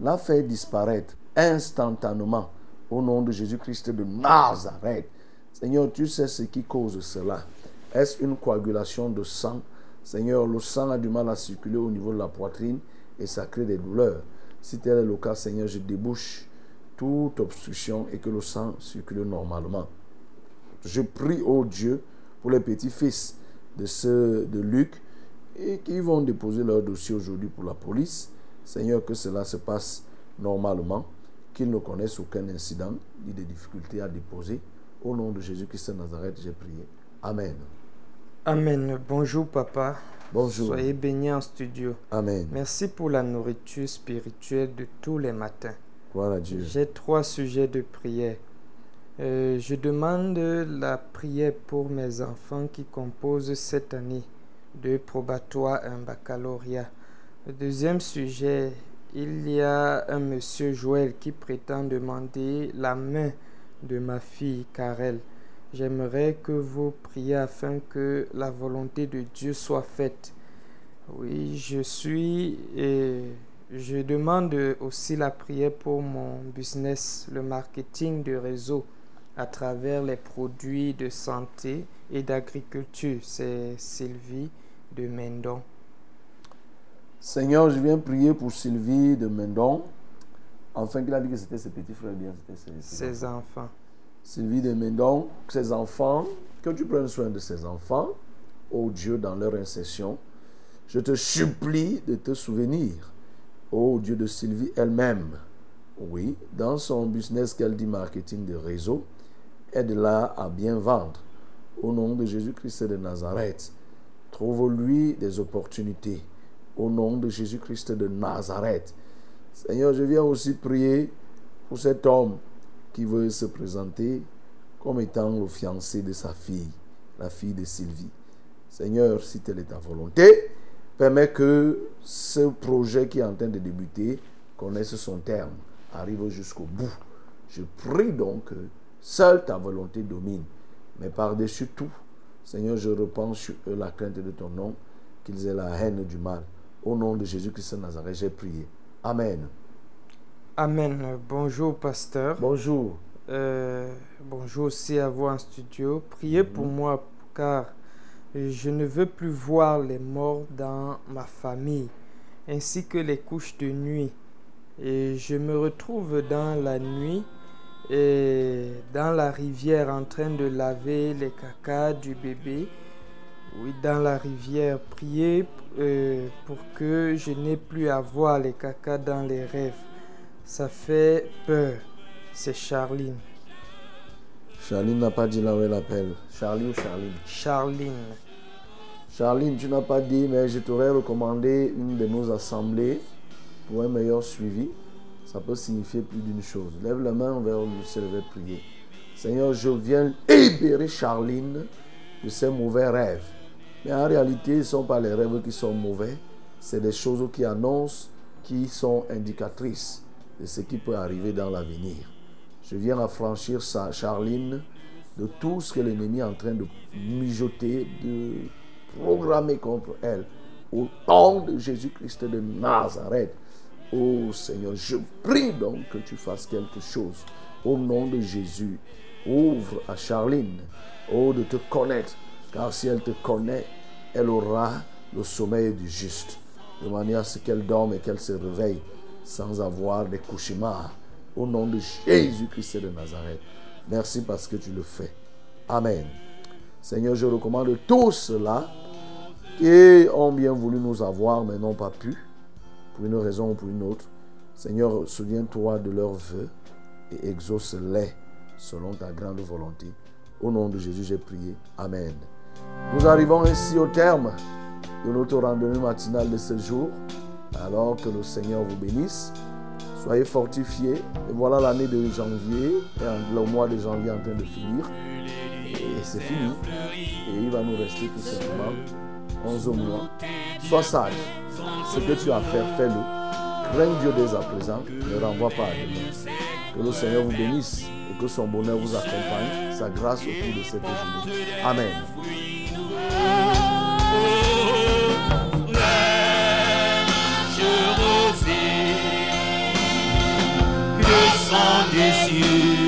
La faire disparaître instantanément au nom de Jésus-Christ de Nazareth. Seigneur, tu sais ce qui cause cela. Est-ce une coagulation de sang? Seigneur, le sang a du mal à circuler au niveau de la poitrine et ça crée des douleurs. Si tel est le cas, Seigneur, je débouche toute obstruction et que le sang circule normalement. Je prie, au Dieu, pour les petits-fils de, ce, de Luc et qui vont déposer leur dossier aujourd'hui pour la police. Seigneur, que cela se passe normalement, qu'ils ne connaissent aucun incident ni des difficultés à déposer. Au nom de Jésus-Christ de Nazareth, j'ai prié. Amen. Amen. Bonjour papa. Bonjour. Soyez bénis en studio. Amen. Merci pour la nourriture spirituelle de tous les matins. Gloire à Dieu. J'ai trois sujets de prière. Euh, je demande la prière pour mes enfants qui composent cette année de probatoire un baccalauréat. Le deuxième sujet, il y a un monsieur Joël qui prétend demander la main de ma fille Karel. J'aimerais que vous priez afin que la volonté de Dieu soit faite. Oui, je suis et je demande aussi la prière pour mon business, le marketing de réseau à travers les produits de santé et d'agriculture. C'est Sylvie de Mendon. Seigneur, je viens prier pour Sylvie de Mendon. Enfin, qu'il a dit que c'était ses petits frères, bien, c'était ses, ses Ses enfants. Sylvie de Mendon, ses enfants, que tu prennes soin de ses enfants, ô Dieu, dans leur incession. Je te supplie de te souvenir, ô Dieu de Sylvie elle-même. Oui, dans son business qu'elle dit marketing de réseau, aide-la à bien vendre. Au nom de Jésus-Christ de Nazareth, trouve-lui des opportunités. Au nom de Jésus-Christ de Nazareth. Seigneur, je viens aussi prier pour cet homme qui veut se présenter comme étant le fiancé de sa fille, la fille de Sylvie. Seigneur, si telle est ta volonté, permets que ce projet qui est en train de débuter connaisse son terme, arrive jusqu'au bout. Je prie donc que seule ta volonté domine, mais par-dessus tout, Seigneur, je repense sur eux la crainte de ton nom, qu'ils aient la haine du mal. Au nom de Jésus-Christ de Nazareth, j'ai prié. Amen. Amen. Bonjour, pasteur. Bonjour. Euh, bonjour aussi à vous en studio. Priez pour moi car je ne veux plus voir les morts dans ma famille ainsi que les couches de nuit. Et je me retrouve dans la nuit et dans la rivière en train de laver les cacas du bébé. Oui, dans la rivière. Priez euh, pour que je n'ai plus à voir les cacas dans les rêves. Ça fait peur. C'est Charline. Charline n'a pas dit là où elle appelle. Charlie ou Charline? Charline. Charline, tu n'as pas dit, mais je t'aurais recommandé une de nos assemblées pour un meilleur suivi. Ça peut signifier plus d'une chose. Lève la main vers le ciel prier. Seigneur, je viens libérer Charline de ses mauvais rêves. Mais en réalité, ce ne sont pas les rêves qui sont mauvais, c'est des choses qui annoncent, qui sont indicatrices de ce qui peut arriver dans l'avenir. Je viens affranchir sa Charline de tout ce que l'ennemi est en train de mijoter, de programmer contre elle. Au nom de Jésus-Christ de Nazareth. Oh Seigneur, je prie donc que tu fasses quelque chose. Au nom de Jésus, ouvre à Charline, oh, de te connaître. Car si elle te connaît, elle aura le sommeil du juste. De manière à ce qu'elle dorme et qu'elle se réveille sans avoir des cauchemars Au nom de Jésus-Christ de Nazareth. Merci parce que tu le fais. Amen. Seigneur, je recommande tous ceux-là qui ont bien voulu nous avoir mais n'ont pas pu, pour une raison ou pour une autre. Seigneur, souviens-toi de leurs vœux et exauce-les selon ta grande volonté. Au nom de Jésus, j'ai prié. Amen. Nous arrivons ainsi au terme de notre randonnée matinale de ce jour. Alors que le Seigneur vous bénisse. Soyez fortifiés. Et voilà l'année de janvier, et le mois de janvier en train de finir. Et c'est fini. Et il va nous rester tout simplement 11 mois. Sois sage. Ce que tu as à faire, fais-le. Crains Dieu dès à présent. Ne renvoie pas à demain. Que le Seigneur vous bénisse et que son bonheur vous accompagne. Sa grâce au cours de cette journée. Amen. descendez sur nous